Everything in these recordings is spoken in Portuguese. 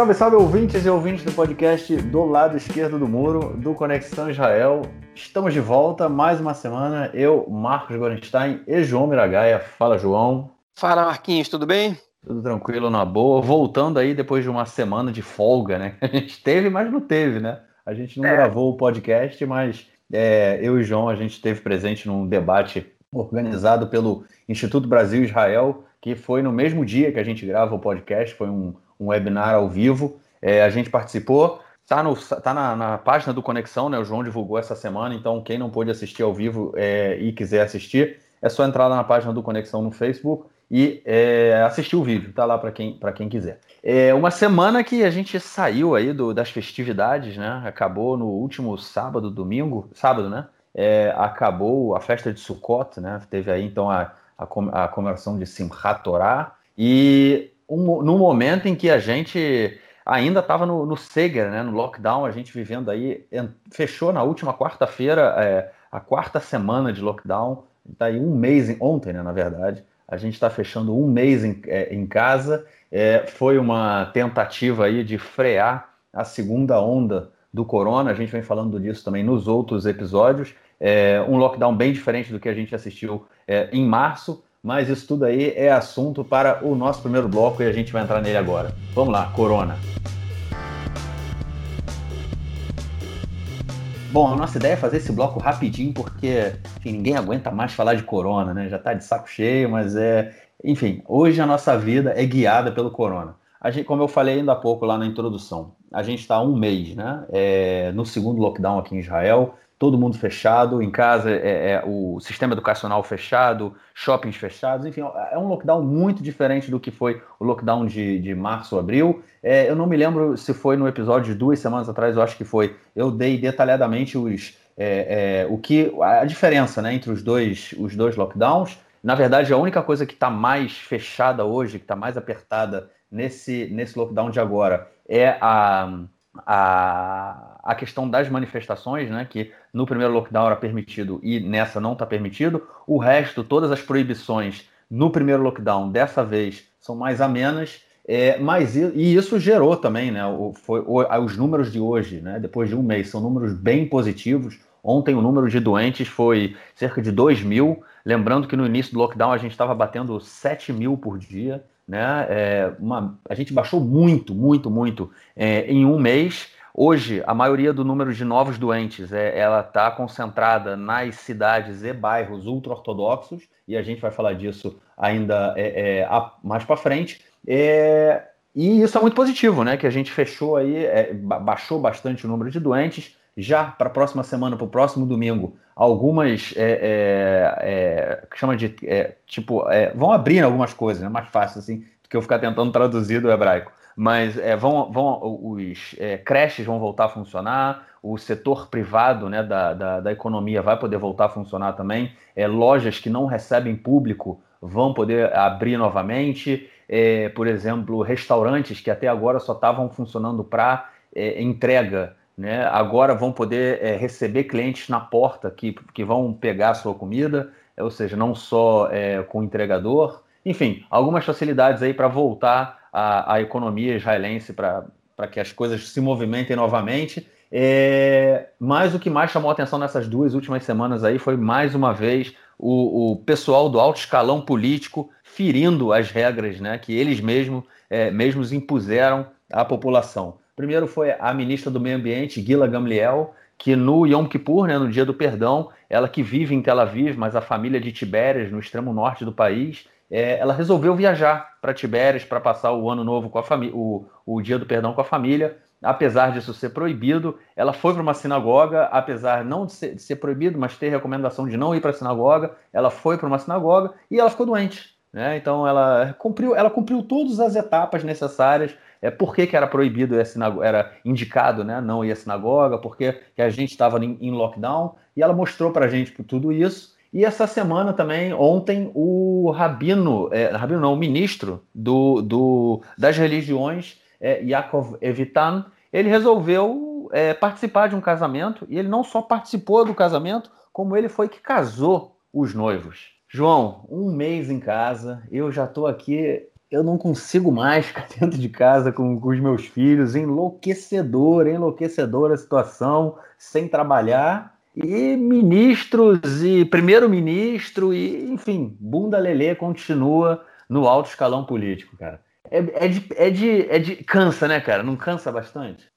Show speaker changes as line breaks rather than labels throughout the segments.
Salve, salve ouvintes e ouvintes do podcast do lado esquerdo do muro, do Conexão Israel. Estamos de volta mais uma semana. Eu, Marcos Gorenstein e João Miragaia. Fala, João.
Fala, Marquinhos, tudo bem?
Tudo tranquilo, na boa. Voltando aí depois de uma semana de folga, né? A gente teve, mas não teve, né? A gente não é. gravou o podcast, mas é, eu e João, a gente esteve presente num debate organizado pelo Instituto Brasil Israel, que foi no mesmo dia que a gente grava o podcast, foi um, um webinar ao vivo. É, a gente participou, tá, no, tá na, na, página do Conexão, né? O João divulgou essa semana, então quem não pôde assistir ao vivo é, e quiser assistir, é só entrar na página do Conexão no Facebook e é, assistir o vídeo, tá lá para quem, quem quiser. É uma semana que a gente saiu aí do, das festividades, né? Acabou no último sábado, domingo, sábado, né? É, acabou a festa de Sukkot, né? Teve aí então a, a, a comemoração de Simchat Torah e um, no momento em que a gente ainda estava no, no Seger, né? No lockdown, a gente vivendo aí, fechou na última quarta-feira é, a quarta semana de lockdown, está aí um mês, ontem, né? Na verdade, a gente está fechando um mês em, é, em casa é, foi uma tentativa aí de frear a segunda onda do corona. A gente vem falando disso também nos outros episódios. É, um lockdown bem diferente do que a gente assistiu é, em março, mas isso tudo aí é assunto para o nosso primeiro bloco e a gente vai entrar nele agora. Vamos lá, corona. Bom, a nossa ideia é fazer esse bloco rapidinho, porque enfim, ninguém aguenta mais falar de corona, né? Já está de saco cheio, mas é, enfim, hoje a nossa vida é guiada pelo corona. A gente, como eu falei ainda há pouco lá na introdução, a gente está um mês, né? É, no segundo lockdown aqui em Israel, todo mundo fechado, em casa é, é, o sistema educacional fechado, shoppings fechados, enfim, é um lockdown muito diferente do que foi o lockdown de, de março, abril. É, eu não me lembro se foi no episódio de duas semanas atrás, eu acho que foi. Eu dei detalhadamente os, é, é, o que a diferença né, entre os dois, os dois lockdowns. Na verdade, a única coisa que está mais fechada hoje, que está mais apertada nesse, nesse lockdown de agora, é a, a, a questão das manifestações, né? Que no primeiro lockdown era permitido e nessa não está permitido. O resto, todas as proibições no primeiro lockdown, dessa vez, são mais amenas. É, mas e isso gerou também, né? O, foi, o, os números de hoje, né? Depois de um mês, são números bem positivos. Ontem o número de doentes foi cerca de 2 mil. Lembrando que no início do lockdown a gente estava batendo 7 mil por dia, né? É uma, a gente baixou muito, muito, muito é, em um mês. Hoje, a maioria do número de novos doentes é, ela está concentrada nas cidades e bairros ultra-ortodoxos, e a gente vai falar disso ainda é, é mais para frente. É, e isso é muito positivo, né? Que a gente fechou aí, é, baixou bastante o número de doentes. Já para a próxima semana, para o próximo domingo, algumas é, é, é, chama de é, tipo é, vão abrir algumas coisas, né? Mais fácil assim do que eu ficar tentando traduzir do hebraico. Mas é, vão, vão os creches vão voltar a funcionar, o setor privado né, da, da, da, economia vai poder voltar a funcionar também, lojas que não recebem público vão poder abrir novamente, por exemplo, restaurantes que até agora só estavam funcionando para entrega né? Agora vão poder é, receber clientes na porta que, que vão pegar a sua comida, ou seja, não só é, com o entregador. Enfim, algumas facilidades aí para voltar à, economia israelense, para que as coisas se movimentem novamente. É, mas o que mais chamou a atenção nessas duas últimas semanas aí foi mais uma vez o, o pessoal do alto escalão político ferindo as regras né, que eles mesmos, é, mesmos impuseram à população. Primeiro foi a ministra do Meio Ambiente, Gila Gamliel, que no Yom Kippur, né, no dia do perdão, ela que vive em Tel Aviv, mas a família de Tibérias, no extremo norte do país, é, ela resolveu viajar para Tibérias para passar o ano novo com a família, o, o dia do perdão com a família. Apesar disso ser proibido, ela foi para uma sinagoga, apesar não de ser, de ser proibido, mas ter recomendação de não ir para a sinagoga, ela foi para uma sinagoga e ela ficou doente. Né? Então ela cumpriu, ela cumpriu todas as etapas necessárias é, por que, que era proibido, era indicado né, não ir à sinagoga, porque que a gente estava em, em, lockdown, e ela mostrou para a gente tudo isso. E essa semana também, ontem, o rabino, é, rabino não, o ministro do, do, das religiões, é, Yaakov Evitan, ele resolveu é, participar de um casamento, e ele não só participou do casamento, como ele foi que casou os noivos. João, um mês em casa, eu já estou aqui eu não consigo mais ficar dentro de casa com, com os meus filhos, enlouquecedor, enlouquecedora a situação, sem trabalhar. E ministros e primeiro-ministro, e enfim, bunda lelê continua no alto escalão político, cara. É, é, de, é, de, é de. Cansa, né, cara? Não cansa bastante?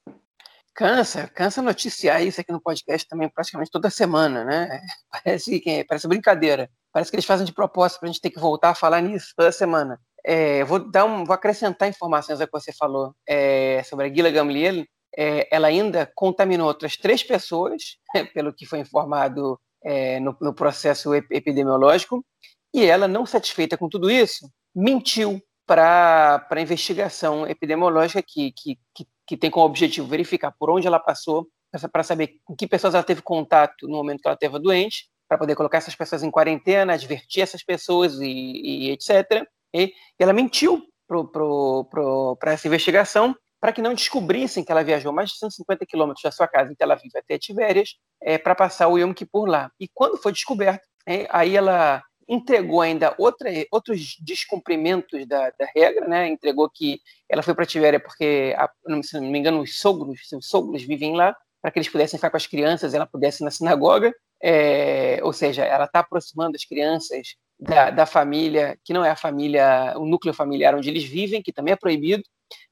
Cansa, cansa noticiar isso aqui no podcast também praticamente toda semana, né? Parece, que, parece brincadeira. Parece que eles fazem de propósito para a gente ter que voltar a falar nisso toda semana. É, vou dar um, vou acrescentar informações ao que você falou é, sobre a Guila Gamliel. É, ela ainda contaminou outras três pessoas, pelo que foi informado é, no, no, processo epidemiológico, e ela, não satisfeita com tudo isso, mentiu para a investigação epidemiológica que, que, que, que, tem como objetivo verificar por onde ela passou, para saber com que pessoas ela teve contato no momento que ela esteve doente, para poder colocar essas pessoas em quarentena, advertir essas pessoas e, e etc. E ela mentiu para essa investigação para que não descobrissem que ela viajou mais de 150 quilômetros da sua casa em Tel Aviv até Tibérias é, para passar o Yom Kippur lá. E quando foi descoberto, é, aí ela entregou ainda outra, outros descumprimentos da, da, regra, né? entregou que ela foi para Tibéria porque, se não me engano, os sogros, os sogros vivem lá, para que eles pudessem ficar com as crianças, ela pudesse ir na sinagoga, é, ou seja, ela está aproximando as crianças da, da, família, que não é a família, o núcleo familiar onde eles vivem, que também é proibido.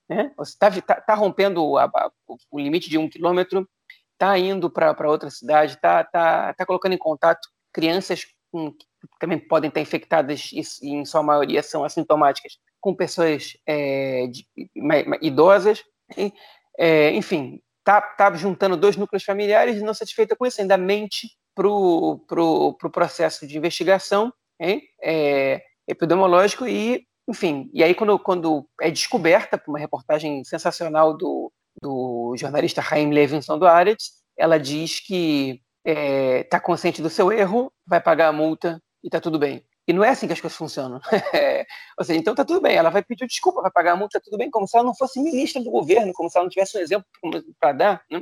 Né? Está tá, tá rompendo a, a, o limite de um quilômetro, está indo para outra cidade, está tá, tá colocando em contato crianças que também podem estar infectadas e, em sua maioria, são assintomáticas, com pessoas é, de, idosas. E, é, enfim, está tá juntando dois núcleos familiares e não satisfeita com isso, ainda mente para o pro, pro processo de investigação? É, epidemiológico e, enfim, e aí quando, quando é descoberta por uma reportagem sensacional do, do jornalista Chaim Levinson do Aretz, ela diz que está é, tá consciente do seu erro, vai pagar a multa e está tudo bem. E não é assim que as coisas funcionam. Ou seja, então está tudo bem, ela vai pedir desculpa, vai pagar a multa, tá tudo bem, como se ela não fosse ministra do governo, como se ela não tivesse um exemplo para dar. Né?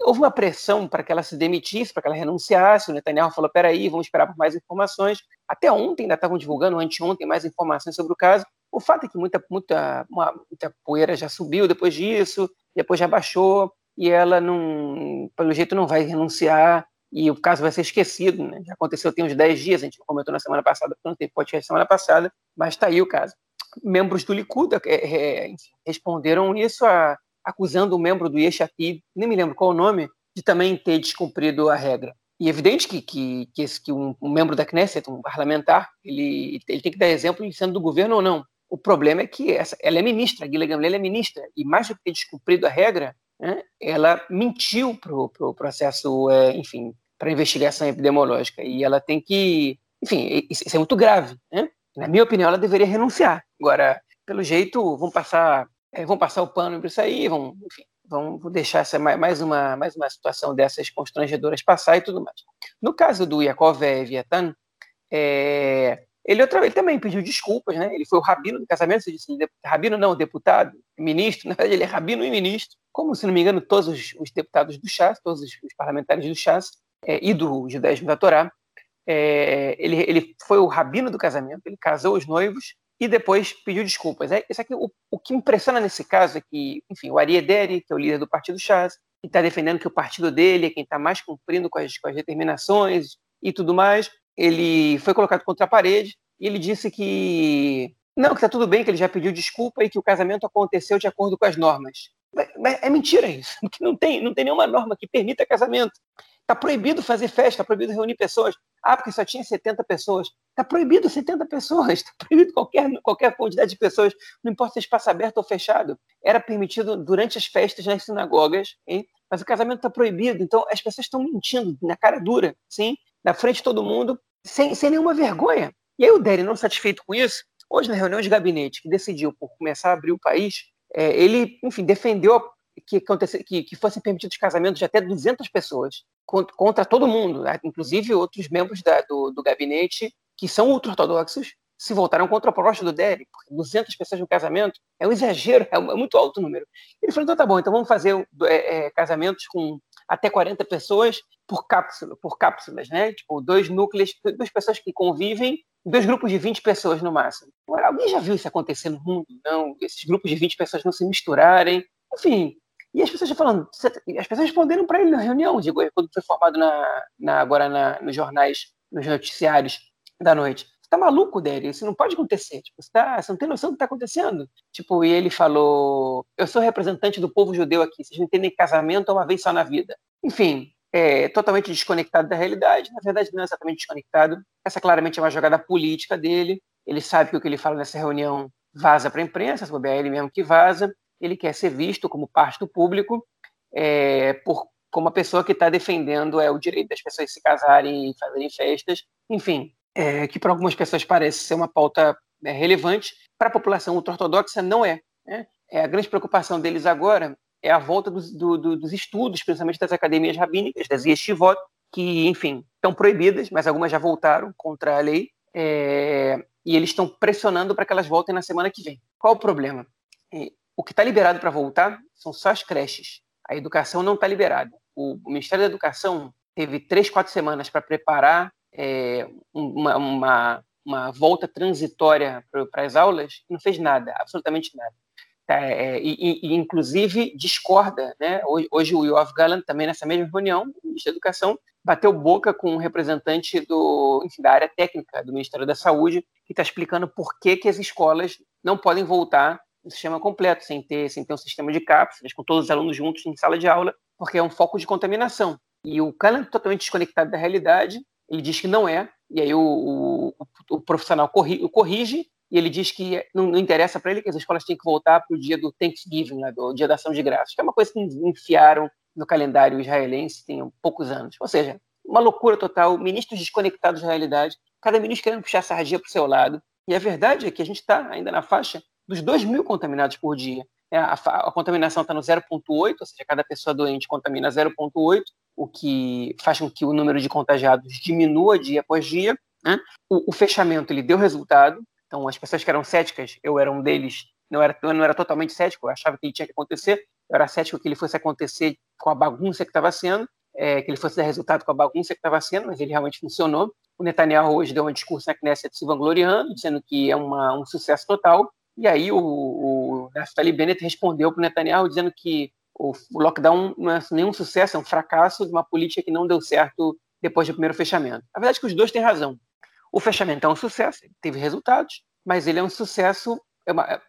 Houve uma pressão para que ela se demitisse, para que ela renunciasse. O Netanyahu falou: peraí, vamos esperar por mais informações. Até ontem ainda estavam divulgando, anteontem, mais informações sobre o caso. O fato é que muita, muita, uma, muita poeira já subiu depois disso, depois já baixou, e ela, não, pelo jeito, não vai renunciar, e o caso vai ser esquecido. Né? Já aconteceu tem uns 10 dias, a gente comentou na semana passada, porque não teve podcast semana passada, mas está aí o caso. Membros do Likud é, é, responderam isso a, acusando um membro do Yeshatid, nem me lembro qual o nome, de também ter descumprido a regra. E é evidente que, que, que, esse, que um, um, membro da Knesset, um parlamentar, ele, ele tem que dar exemplo sendo do governo ou não. O problema é que essa, ela é ministra, a Guilherme Gamliel é ministra, e mais do que ter descumprido a regra, né, ela mentiu para o pro processo, é, enfim, para investigação epidemiológica. E ela tem que, enfim, isso, é muito grave. Né? Na minha opinião, ela deveria renunciar. Agora, pelo jeito, vão passar é, vão passar o pano para isso aí, vão, enfim, vão deixar essa, mais, uma, mais uma situação dessas constrangedoras passar e tudo mais. No caso do Yakov Eviatan, é, ele, outra, ele também pediu desculpas, né? Ele foi o rabino do casamento, você disse, rabino não, deputado, ministro, na verdade ele é rabino e ministro, como, se não me engano, todos os, os deputados do Chas, todos os, os parlamentares do Chas é, e do judaísmo da Torá, é, ele, ele foi o rabino do casamento, ele casou os noivos e depois pediu desculpas. É, isso aqui, o, o que impressiona nesse caso é que, enfim, o Ari Ederi, que é o líder do Partido Chaz, que está defendendo que o partido dele é quem está mais cumprindo com as, com as determinações e tudo mais, ele foi colocado contra a parede e ele disse que não, que está tudo bem, que ele já pediu desculpa e que o casamento aconteceu de acordo com as normas. Mas é mentira isso, porque não tem, não tem nenhuma norma que permita casamento. Está proibido fazer festa, está proibido reunir pessoas. Ah, porque só tinha 70 pessoas. Está proibido 70 pessoas, está proibido qualquer, qualquer quantidade de pessoas, não importa se é espaço aberto ou fechado. Era permitido durante as festas nas sinagogas, hein? mas o casamento está proibido. Então as pessoas estão mentindo na cara dura, sim, na frente de todo mundo, sem, sem nenhuma vergonha. E aí o Deri, não satisfeito com isso, hoje na reunião de gabinete que decidiu por começar a abrir o país, é, ele, enfim, defendeu que, que, que fossem permitidos casamentos de até 200 pessoas contra todo mundo, né? inclusive outros membros da, do, do, gabinete que são ultra-ortodoxos se voltaram contra a proposta do Derek, porque 200 pessoas no casamento é um exagero, é, um, é muito alto o número. Ele falou, então tá bom, então vamos fazer é, é, casamentos com até 40 pessoas por cápsula, por cápsulas, né? Tipo, dois núcleos, duas pessoas que convivem dois grupos de 20 pessoas no máximo. Alguém já viu isso acontecer no mundo? Não, esses grupos de 20 pessoas não se misturarem. Enfim, e as pessoas falando, as pessoas responderam para ele na reunião, digo, quando foi formado na, na agora na, nos jornais, nos noticiários da noite. Você tá maluco, Dério? Isso não pode acontecer. Tipo, você, tá, você não tem noção do que está acontecendo. Tipo, e ele falou: Eu sou representante do povo judeu aqui, vocês não entendem casamento é uma vez só na vida. Enfim, é totalmente desconectado da realidade. Na verdade, não é exatamente desconectado. Essa claramente é uma jogada política dele. Ele sabe que o que ele fala nessa reunião vaza para a imprensa, se é ele mesmo que vaza ele quer ser visto como parte do público, é, por, como a pessoa que está defendendo é, o direito das pessoas se casarem e fazerem festas, enfim, é, que para algumas pessoas parece ser uma pauta é, relevante, para a população ultra-ortodoxa não é, né? é. A grande preocupação deles agora é a volta dos, do, do, dos estudos, principalmente das academias rabínicas, das yeshivot, que, enfim, estão proibidas, mas algumas já voltaram contra a lei, é, e eles estão pressionando para que elas voltem na semana que vem. Qual o problema? O que está liberado para voltar são só as creches. A educação não está liberada. O, Ministério da Educação teve três, quatro semanas para preparar é, uma, uma, uma, volta transitória para as aulas e não fez nada, absolutamente nada. Tá, é, e, e, inclusive, discorda. Né? Hoje, hoje o Yoav Gallant, também nessa mesma reunião, o ministro da Educação, bateu boca com um representante do, enfim, da área técnica do Ministério da Saúde, que está explicando por que, que as escolas não podem voltar um sistema completo, sem ter, sem ter um sistema de cápsulas, com todos os alunos juntos em sala de aula, porque é um foco de contaminação. E o Kahneman, totalmente desconectado da realidade, ele diz que não é, e aí o, o, o profissional corri, o corrige, e ele diz que não, não interessa para ele que as escolas têm que voltar para o dia do Thanksgiving, né, do dia da ação de graças, que é uma coisa que enfiaram no calendário israelense tem poucos anos. Ou seja, uma loucura total, ministros desconectados da realidade, cada ministro querendo puxar a sardinha para o seu lado. E a verdade é que a gente está ainda na faixa dos 2 mil contaminados por dia. É, a, a, contaminação está no 0,8, ou seja, cada pessoa doente contamina 0,8, o que faz com que o número de contagiados diminua dia após dia. Né? O, o, fechamento ele deu resultado, então as pessoas que eram céticas, eu era um deles, não era, eu não era totalmente cético, eu achava que ele tinha que acontecer, eu era cético que ele fosse acontecer com a bagunça que estava sendo, é, que ele fosse dar resultado com a bagunça que estava sendo, mas ele realmente funcionou. O Netanyahu hoje deu um discurso na Knesset se vangloriando, dizendo que é uma, um sucesso total, e aí o, o Naftali Bennett respondeu para o Netanyahu dizendo que o, lockdown não é nenhum sucesso, é um fracasso de uma política que não deu certo depois do primeiro fechamento. A verdade é que os dois têm razão. O fechamento é um sucesso, teve resultados, mas ele é um sucesso é uma, é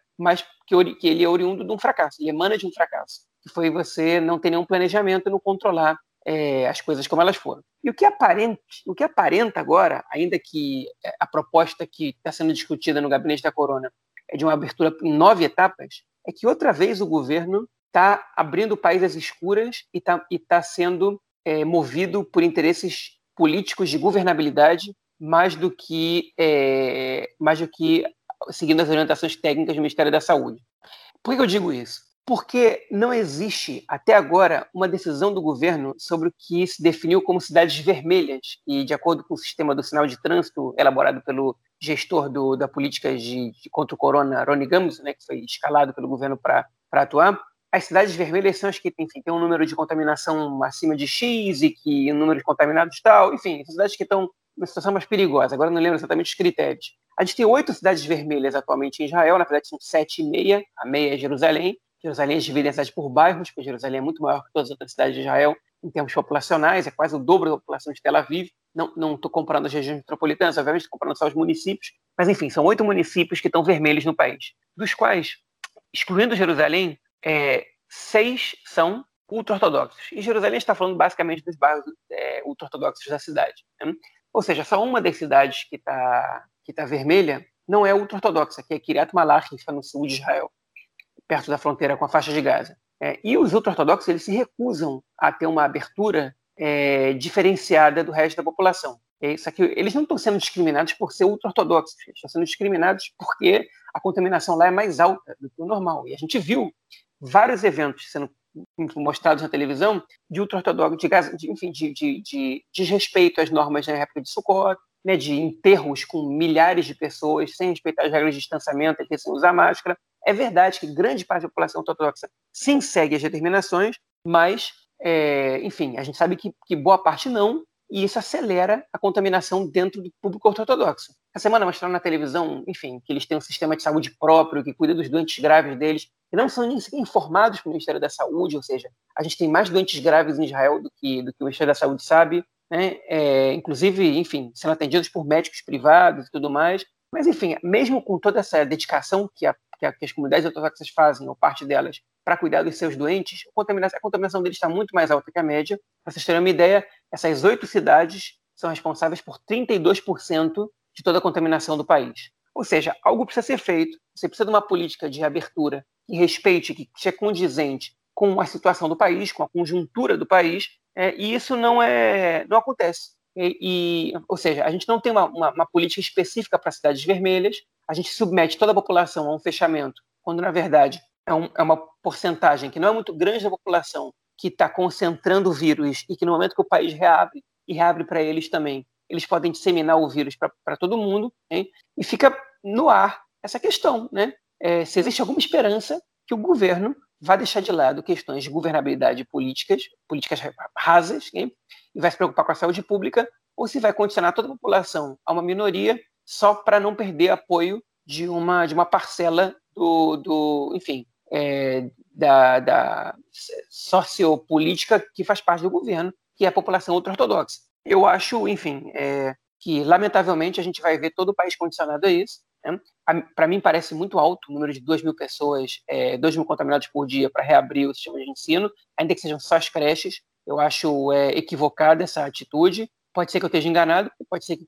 que, que, ele é oriundo de um fracasso, ele emana de um fracasso, que foi você não ter nenhum planejamento não controlar é, as coisas como elas foram. E o que aparenta, o que aparenta agora, ainda que é, a proposta que está sendo discutida no gabinete da Corona de uma abertura em nove etapas, é que outra vez o governo está abrindo o país às escuras e está tá sendo é, movido por interesses políticos de governabilidade mais do que é, mais do que seguindo as orientações técnicas do Ministério da Saúde. Por que eu digo isso? Porque não existe até agora uma decisão do governo sobre o que se definiu como cidades vermelhas e de acordo com o sistema do sinal de trânsito elaborado pelo gestor do, da política de, de, contra o corona, Ronnie Gamos, né, que foi escalado pelo governo para atuar, as cidades vermelhas são as que enfim, têm um número de contaminação acima de X e que o um número de contaminados tal, enfim, cidades que estão numa situação mais perigosa. Agora não lembro exatamente os critérios. A gente tem oito cidades vermelhas atualmente em Israel, na verdade são sete e meia, a meia é Jerusalém. Jerusalém é dividida em cidade por bairros, porque Jerusalém é muito maior que todas as outras cidades de Israel em termos populacionais, é quase o dobro da população de Tel Aviv. Não estou comparando as regiões metropolitanas, obviamente estou comparando só os municípios, mas enfim, são oito municípios que estão vermelhos no país, dos quais, excluindo Jerusalém, é, seis são ultra-ortodoxos. E Jerusalém está falando basicamente dos bairros é, ultra-ortodoxos da cidade. Né? Ou seja, só uma das cidades que está que tá vermelha não é ultra-ortodoxa, que é Kiryat Malach, que está no sul de Israel, perto da fronteira com a faixa de Gaza. É, e os ultra-ortodoxos eles se recusam a ter uma abertura é, diferenciada do resto da população. É, só que eles não estão sendo discriminados por ser ultra-ortodoxos, estão sendo discriminados porque a contaminação lá é mais alta do que o normal. E a gente viu vários eventos sendo mostrados na televisão de ultra-ortodoxos, de, de, enfim, de, de, de desrespeito às normas na época de Sukkot, né, de enterros com milhares de pessoas sem respeitar as regras de distanciamento sem usar máscara. É verdade que grande parte da população ortodoxa sim segue as determinações, mas, é, enfim, a gente sabe que, que boa parte não, e isso acelera a contaminação dentro do público ortodoxo. essa semana mostraram na televisão, enfim, que eles têm um sistema de saúde próprio, que cuida dos doentes graves deles, e não são nem informados pelo Ministério da Saúde, ou seja, a gente tem mais doentes graves em Israel do que, do que o Ministério da Saúde sabe, né? É, inclusive, enfim, sendo atendidos por médicos privados e tudo mais. Mas, enfim, mesmo com toda essa dedicação que, a, que, que as comunidades ortodoxas fazem, ou parte delas, para cuidar dos seus doentes, a contaminação, a contaminação deles está muito mais alta que a média. Para vocês terem uma ideia, essas oito cidades são responsáveis por 32% de toda a contaminação do país. Ou seja, algo precisa ser feito, você precisa de uma política de reabertura que respeite, que seja condizente com a situação do país, com a conjuntura do país, é, e isso não é não acontece. E, e, ou seja, a gente não tem uma, uma, uma política específica para cidades vermelhas, a gente submete toda a população a um fechamento, quando na verdade é, um, é uma porcentagem que não é muito grande da população que está concentrando o vírus e que no momento que o país reabre, e reabre para eles também, eles podem disseminar o vírus para todo mundo, hein? e fica no ar essa questão, né? É, se existe alguma esperança que o governo vai deixar de lado questões de governabilidade políticas, políticas rasas, hein? e vai se preocupar com a saúde pública, ou se vai condicionar toda a população a uma minoria só para não perder apoio de uma, de uma parcela do, do enfim, é, da, da sociopolítica que faz parte do governo, que é a população ultra-ortodoxa. Eu acho, enfim, é, que lamentavelmente a gente vai ver todo o país condicionado a isso, né? Para mim, parece muito alto o número de 2 mil pessoas, é, 2 mil contaminados por dia para reabrir o sistema de ensino, ainda que sejam só as creches. Eu acho é, equivocada essa atitude. Pode ser que eu esteja enganado, pode ser que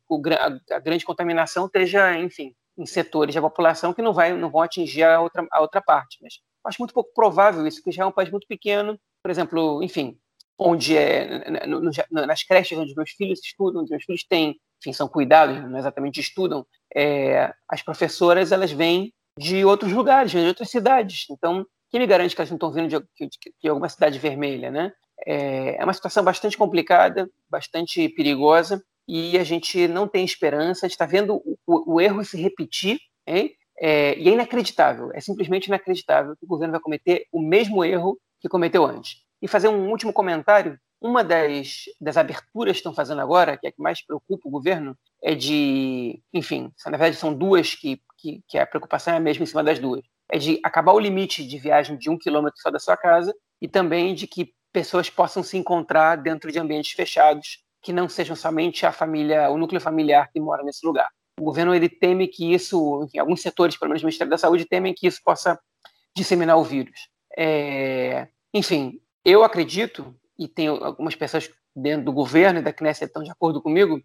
a, grande contaminação esteja, enfim, em setores da população que não, vai, não vão atingir a outra, a outra parte. Mas acho muito pouco provável isso, porque já é um país muito pequeno. Por exemplo, enfim, onde é no, no, nas creches onde meus filhos estudam, onde meus filhos têm enfim, são cuidados, não exatamente estudam, é, as professoras elas vêm de outros lugares, de outras cidades. Então, quem me garante que elas não estão vindo de, de, de alguma cidade vermelha, né? É, é uma situação bastante complicada, bastante perigosa, e a gente não tem esperança, a gente está vendo o, o, erro se repetir, hein? É, e é inacreditável, é simplesmente inacreditável que o governo vai cometer o mesmo erro que cometeu antes. E fazer um último comentário uma das, das aberturas que estão fazendo agora, que é a que mais preocupa o governo, é de, enfim, na verdade são duas que, que, que a preocupação é a mesma em cima das duas. É de acabar o limite de viagem de um quilômetro só da sua casa e também de que pessoas possam se encontrar dentro de ambientes fechados, que não sejam somente a família, o núcleo familiar que mora nesse lugar. O governo ele teme que isso, enfim, alguns setores, pelo menos o Ministério da Saúde, temem que isso possa disseminar o vírus. É, enfim, eu acredito e tem algumas pessoas dentro do governo e da Knesset estão de acordo comigo,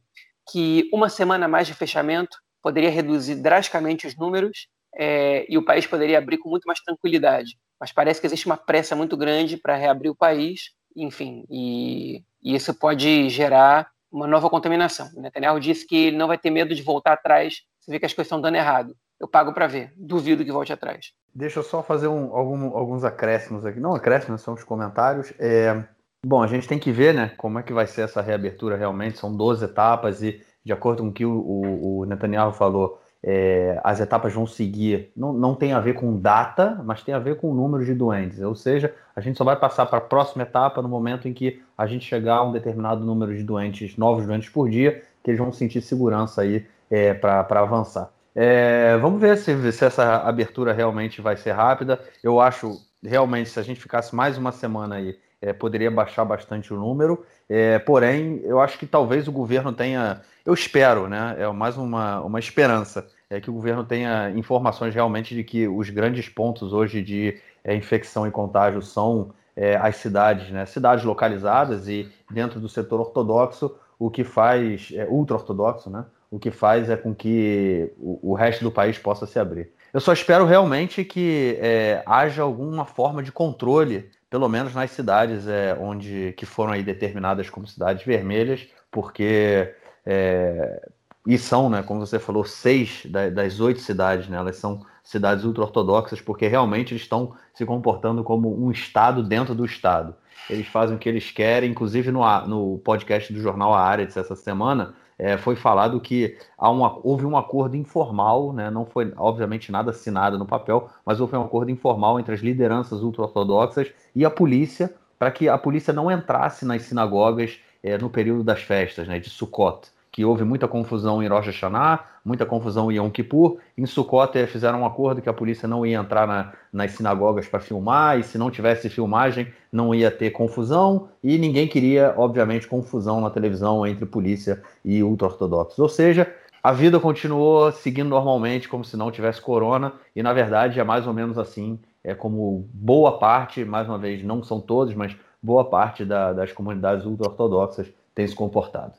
que uma semana mais de fechamento poderia reduzir drasticamente os números é, e o país poderia abrir com muito mais tranquilidade. Mas parece que existe uma pressa muito grande para reabrir o país, enfim, e, e, isso pode gerar uma nova contaminação. O Netanyahu disse que ele não vai ter medo de voltar atrás se vê que as coisas estão dando errado. Eu pago para ver, duvido que volte atrás.
Deixa eu só fazer um, algum, alguns acréscimos aqui. Não acréscimos, são os comentários. É, Bom, a gente tem que ver, né, como é que vai ser essa reabertura realmente. São 12 etapas e, de acordo com o que o, o, Netanyahu falou, é, as etapas vão seguir. Não, não tem a ver com data, mas tem a ver com o número de doentes. Ou seja, a gente só vai passar para a próxima etapa no momento em que a gente chegar a um determinado número de doentes, novos doentes por dia, que eles vão sentir segurança aí é, para avançar. É, vamos ver se, se essa abertura realmente vai ser rápida. Eu acho realmente, se a gente ficasse mais uma semana aí é, poderia baixar bastante o número. É, porém, eu acho que talvez o governo tenha, eu espero, né? É mais uma, uma esperança, é que o governo tenha informações realmente de que os grandes pontos hoje de é, infecção e contágio são é, as cidades, né? Cidades localizadas e dentro do setor ortodoxo, o que faz, é, ultra-ortodoxo, né? O que faz é com que o, o resto do país possa se abrir. Eu só espero realmente que é, haja alguma forma de controle pelo menos nas cidades é, onde que foram aí determinadas como cidades vermelhas, porque é, e são, né, como você falou, seis das oito cidades, né, elas são cidades ultra-ortodoxas, porque realmente eles estão se comportando como um Estado dentro do Estado. Eles fazem o que eles querem, inclusive no, no podcast do jornal A Área essa semana, é, foi falado que uma, houve um acordo informal, né, não foi obviamente nada assinado no papel, mas houve um acordo informal entre as lideranças ultra-ortodoxas e a polícia para que a polícia não entrasse nas sinagogas é, no período das festas, né, de Sukkot. Que houve muita confusão em Rosh Hashanah, muita confusão em Yom Kippur. Em Sukkot fizeram um acordo que a polícia não ia entrar na, nas sinagogas para filmar, e se não tivesse filmagem, não ia ter confusão, e ninguém queria, obviamente, confusão na televisão entre polícia e ultra-ortodoxos. Ou seja, a vida continuou seguindo normalmente, como se não tivesse corona, e na verdade é mais ou menos assim, é como boa parte, mais uma vez, não são todos, mas boa parte da, das comunidades ultra-ortodoxas tem se comportado.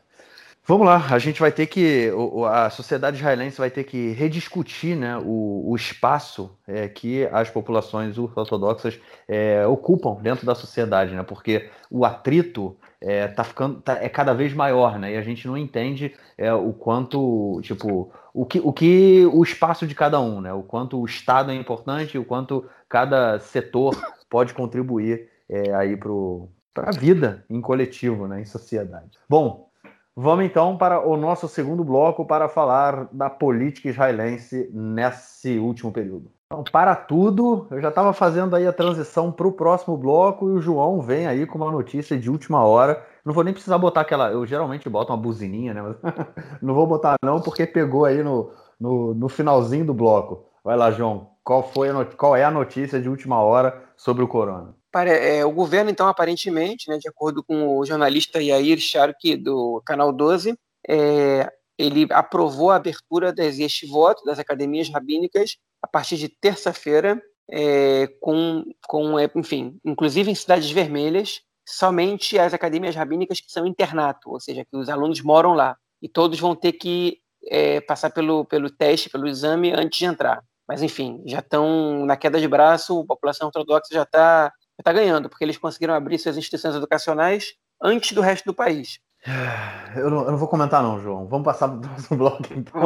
Vamos lá, a gente vai ter que, a sociedade israelense vai ter que rediscutir né, o, o espaço é, que as populações ortodoxas é, ocupam dentro da sociedade, né, porque o atrito é, tá ficando, tá, é cada vez maior, né, e a gente não entende é, o quanto, tipo, o que, o que o espaço de cada um, né, o quanto o Estado é importante, o quanto cada setor pode contribuir é, aí para a vida em coletivo, né, em sociedade. Bom, Vamos então para o nosso segundo bloco para falar da política israelense nesse último período. Então, para tudo, eu já estava fazendo aí a transição para o próximo bloco e o João vem aí com uma notícia de última hora. Não vou nem precisar botar aquela. Eu geralmente boto uma buzininha, né? Mas não vou botar não, porque pegou aí no, no, no finalzinho do bloco. Vai lá, João. Qual, foi not... Qual é a notícia de última hora sobre o corona?
É, o governo, então, aparentemente, né, de acordo com o jornalista Yair Sharki, do Canal 12, é, ele aprovou a abertura das yeshivot, das academias rabínicas, a partir de terça-feira, é, com, com, é, enfim, inclusive em cidades vermelhas, somente as academias rabínicas que são internato, ou seja, que os alunos moram lá. E todos vão ter que é, passar pelo, pelo teste, pelo exame antes de entrar. Mas, enfim, já estão na queda de braço, a população ortodoxa já está está ganhando, porque eles conseguiram abrir suas instituições educacionais antes do resto do país.
Eu não, eu não vou comentar não, João. Vamos passar para o próximo bloco, então.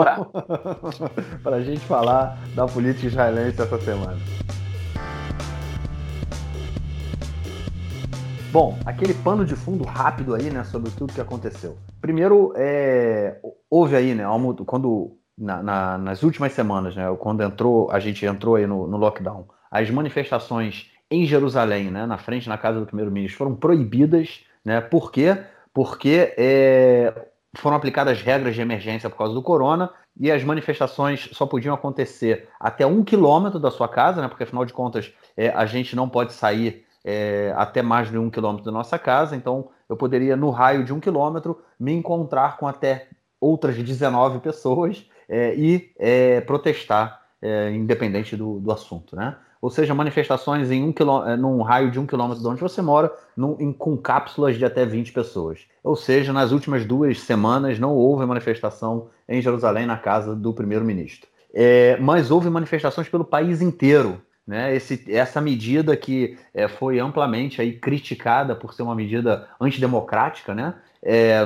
para a gente falar da política israelense essa semana. Bom, aquele pano de fundo rápido aí, né, sobre tudo que aconteceu. Primeiro, é, houve aí, né, quando na, na, nas últimas semanas, né, quando entrou, a gente entrou aí no, no lockdown, as manifestações em Jerusalém, né, na frente, na casa do primeiro-ministro, foram proibidas. Né, por quê? Porque é, foram aplicadas regras de emergência por causa do corona e as manifestações só podiam acontecer até um quilômetro da sua casa, né, porque afinal de contas é, a gente não pode sair é, até mais de um quilômetro da nossa casa, então eu poderia, no raio de um quilômetro, me encontrar com até outras 19 pessoas é, e é, protestar, é, independente do, do assunto. Né? Ou seja, manifestações em um eh, num raio de um quilômetro de onde você mora, num, em, com cápsulas de até 20 pessoas. Ou seja, nas últimas duas semanas não houve manifestação em Jerusalém na casa do primeiro-ministro. É, mas houve manifestações pelo país inteiro. Né? Esse, essa medida que é, foi amplamente aí criticada por ser uma medida antidemocrática, né? É,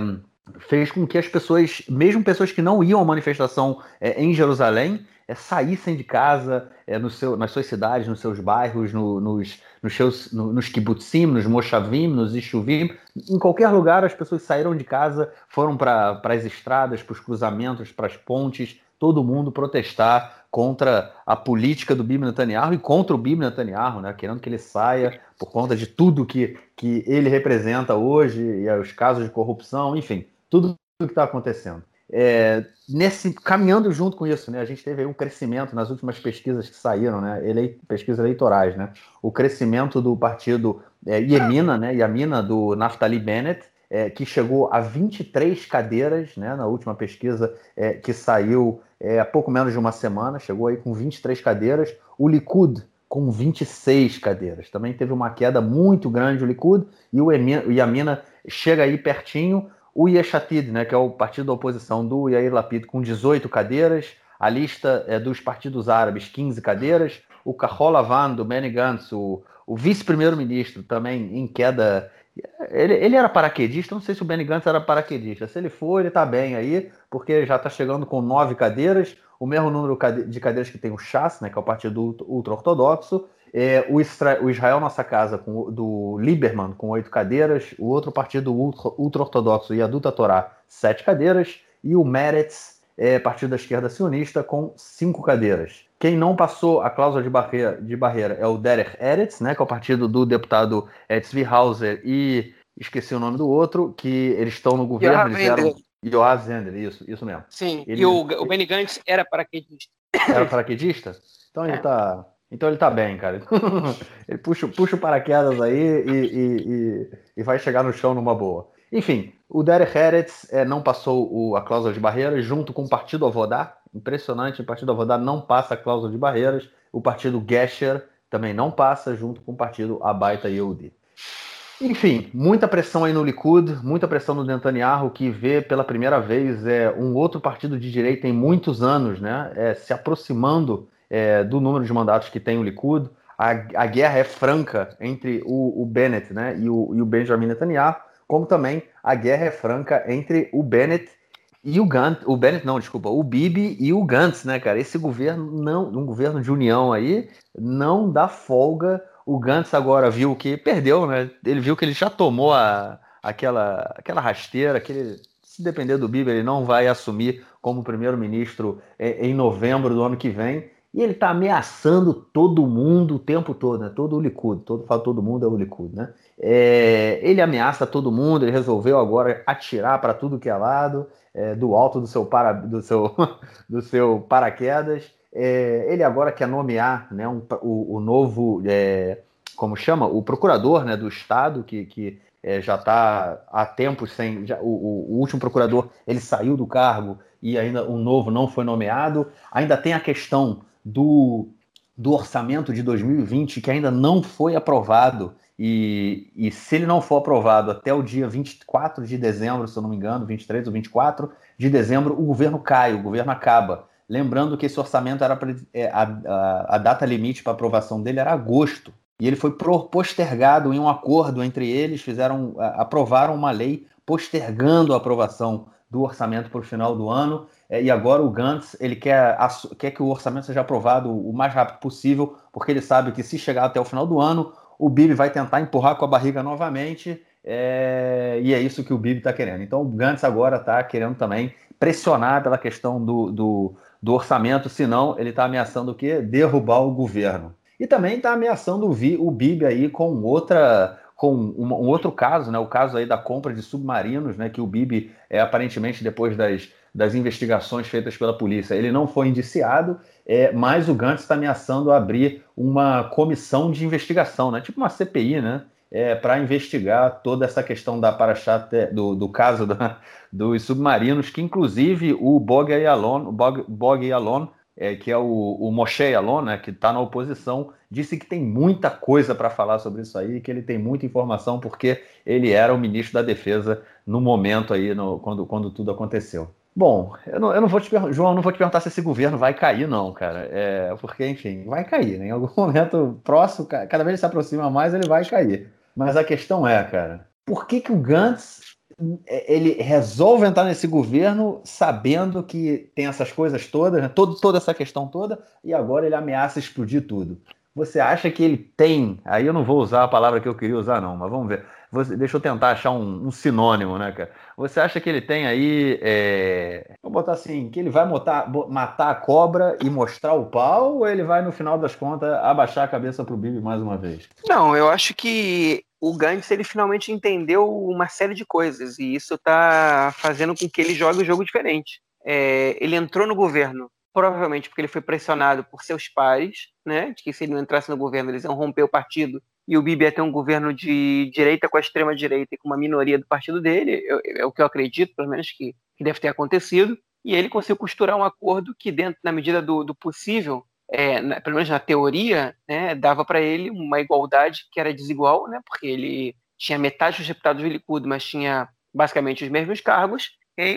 fez com que as pessoas, mesmo pessoas que não iam à manifestação é, em Jerusalém, é, saíssem de casa é, no seu, nas suas cidades, nos seus bairros, no, nos, nos, seus, no, nos kibbutzim, nos moshavim, nos ishuvim. Em qualquer lugar as pessoas saíram de casa, foram para as estradas, para os cruzamentos, para as pontes, todo mundo protestar contra a política do Bibi Netanyahu e contra o Bibi Netanyahu, né, querendo que ele saia por conta de tudo que, que ele representa hoje, e os casos de corrupção, enfim, tudo que está acontecendo. É, nesse, caminhando junto com isso, né, a gente teve um crescimento nas últimas pesquisas que saíram, né, pesquisas eleitorais, né, o crescimento do partido é, Yemina, né, Yamina do Naftali Bennett, é, que chegou a 23 cadeiras, né, na última pesquisa é, que saiu é, há pouco menos de uma semana, chegou aí com 23 cadeiras, o Likud com 26 cadeiras, também teve uma queda muito grande o Likud, e o, Emina, o Yamina chega aí pertinho, o Yeshatid, né, que é o partido da oposição do Yair Lapid, com 18 cadeiras, a lista é, dos partidos árabes, 15 cadeiras, o Kahol Avan, do Benny Gantz, o, o vice-primeiro-ministro, também em queda. Ele, ele era paraquedista, não sei se o Benny Gantz era paraquedista. Se ele for, ele está bem aí, porque já está chegando com nove cadeiras, o mesmo número de cadeiras que tem o Chas, né, que é o partido ultra-ortodoxo, é, o, Isra o, Israel Nossa Casa, com, do Lieberman, com oito cadeiras. O outro partido ultra-ortodoxo, e Yaduta Torá, sete cadeiras. E o Meretz, é, partido da esquerda sionista, com cinco cadeiras. Quem não passou a cláusula de barreira, de barreira é o Derek Eretz, né, que é o partido do deputado Tzvi Hauser e esqueci o nome do outro, que eles estão no governo. Eles eram, Yoav Zender, isso, isso mesmo.
Sim, ele, e o, o Benny Gantz era paraquedista.
Era paraquedista? Então ele é. Então ele tá bem, cara. ele puxa, puxa o paraquedas aí e, e, e, e, vai chegar no chão numa boa. Enfim, o Derek Heretz é, não passou o, a cláusula de barreiras junto com o Partido Avodá. Impressionante, o Partido Avodá não passa a cláusula de barreiras. O Partido Gesher também não passa junto com o Partido Abaita Yehudi. Enfim, muita pressão aí no Likud, muita pressão no Netanyahu, que vê pela primeira vez é, um outro partido de direita em muitos anos, né, é, se aproximando é, do número de mandatos que tem o Likud. A, a guerra é franca entre o, o Bennett né, e, o, e o Benjamin Netanyahu, como também a guerra é franca entre o Bennett e o Gantz, o Bennett não, desculpa, o Bibi e o Gantz, né, cara? Esse governo não, um governo de união aí, não dá folga o Gantz agora viu que perdeu, né? Ele viu que ele já tomou a, aquela, aquela rasteira, que ele, se depender do Bieber, ele não vai assumir como primeiro-ministro em novembro do ano que vem. E ele está ameaçando todo mundo o tempo todo, né? Todo o Likud, todo, fala todo mundo é o Likud, né? É, ele ameaça todo mundo, ele resolveu agora atirar para tudo que é lado, é, do alto do seu, para, do seu, do seu paraquedas. É, ele agora quer nomear né, um, o, o, novo, é, como chama, o procurador né, do Estado, que, que é, já está há tempos sem. Já, o, o, último procurador ele saiu do cargo e ainda um novo não foi nomeado. Ainda tem a questão do, do orçamento de 2020 que ainda não foi aprovado. E, e se ele não for aprovado até o dia 24 de dezembro, se eu não me engano, 23 ou 24 de dezembro, o governo cai, o governo acaba. Lembrando que esse orçamento era é, a, a, a, data limite para aprovação dele era agosto. E ele foi postergado em um acordo entre eles, fizeram, aprovaram uma lei postergando a aprovação do orçamento para o final do ano. É, e agora o Gantz ele quer, quer que o orçamento seja aprovado o mais rápido possível, porque ele sabe que se chegar até o final do ano, o Bibi vai tentar empurrar com a barriga novamente. É, e é isso que o Bibi está querendo. Então o Gantz agora está querendo também pressionar pela questão do, do do orçamento, senão ele está ameaçando o quê? Derrubar o governo. E também está ameaçando o, o BIB aí com outra com um, um, outro caso, né, o caso aí da compra de submarinos, né, que o BIB, é, aparentemente, depois das, das investigações feitas pela polícia, ele não foi indiciado, é, mas o Gantz está ameaçando abrir uma comissão de investigação, né, tipo uma CPI, né, é, para investigar toda essa questão da paraxá do, do caso da, dos submarinos, que inclusive o Bog Alon, Bog, Bog é, que é o, o Moshe Alon, né, que está na oposição, disse que tem muita coisa para falar sobre isso aí, que ele tem muita informação, porque ele era o ministro da Defesa no momento aí, no, quando, quando tudo aconteceu. Bom, eu não, eu não vou te João, não vou te perguntar se esse governo vai cair, não, cara. É, porque, enfim, vai cair, né? Em algum momento próximo, cada vez ele se aproxima mais, ele vai cair. Mas a questão é, cara, por que, que o Gantz ele resolve entrar nesse governo sabendo que tem essas coisas todas, né? Todo, toda essa questão toda, e agora ele ameaça explodir tudo. Você acha que ele tem? Aí eu não vou usar a palavra que eu queria usar, não, mas vamos ver. Você, deixa eu tentar achar um, um, sinônimo, né, cara? Você acha que ele tem aí. É... Vou botar assim: que ele vai matar, a cobra e mostrar o pau, ou ele vai, no final das contas, abaixar a cabeça pro Bibi mais uma vez?
Não, eu acho que o Gantz ele finalmente entendeu uma série de coisas e isso está fazendo com que ele jogue o um jogo diferente. É, ele entrou no governo provavelmente porque ele foi pressionado por seus pais, né, de que se ele não entrasse no governo eles iam romper o partido e o Bibi ia ter um governo de direita com a extrema direita e com uma minoria do partido dele, é o que eu acredito, pelo menos que, que deve ter acontecido. E ele conseguiu costurar um acordo que, dentro, na medida do, do possível, é, na, pelo menos na teoria, né, dava para ele uma igualdade que era desigual, né, porque ele tinha metade dos deputados do Likud, mas tinha basicamente os mesmos cargos,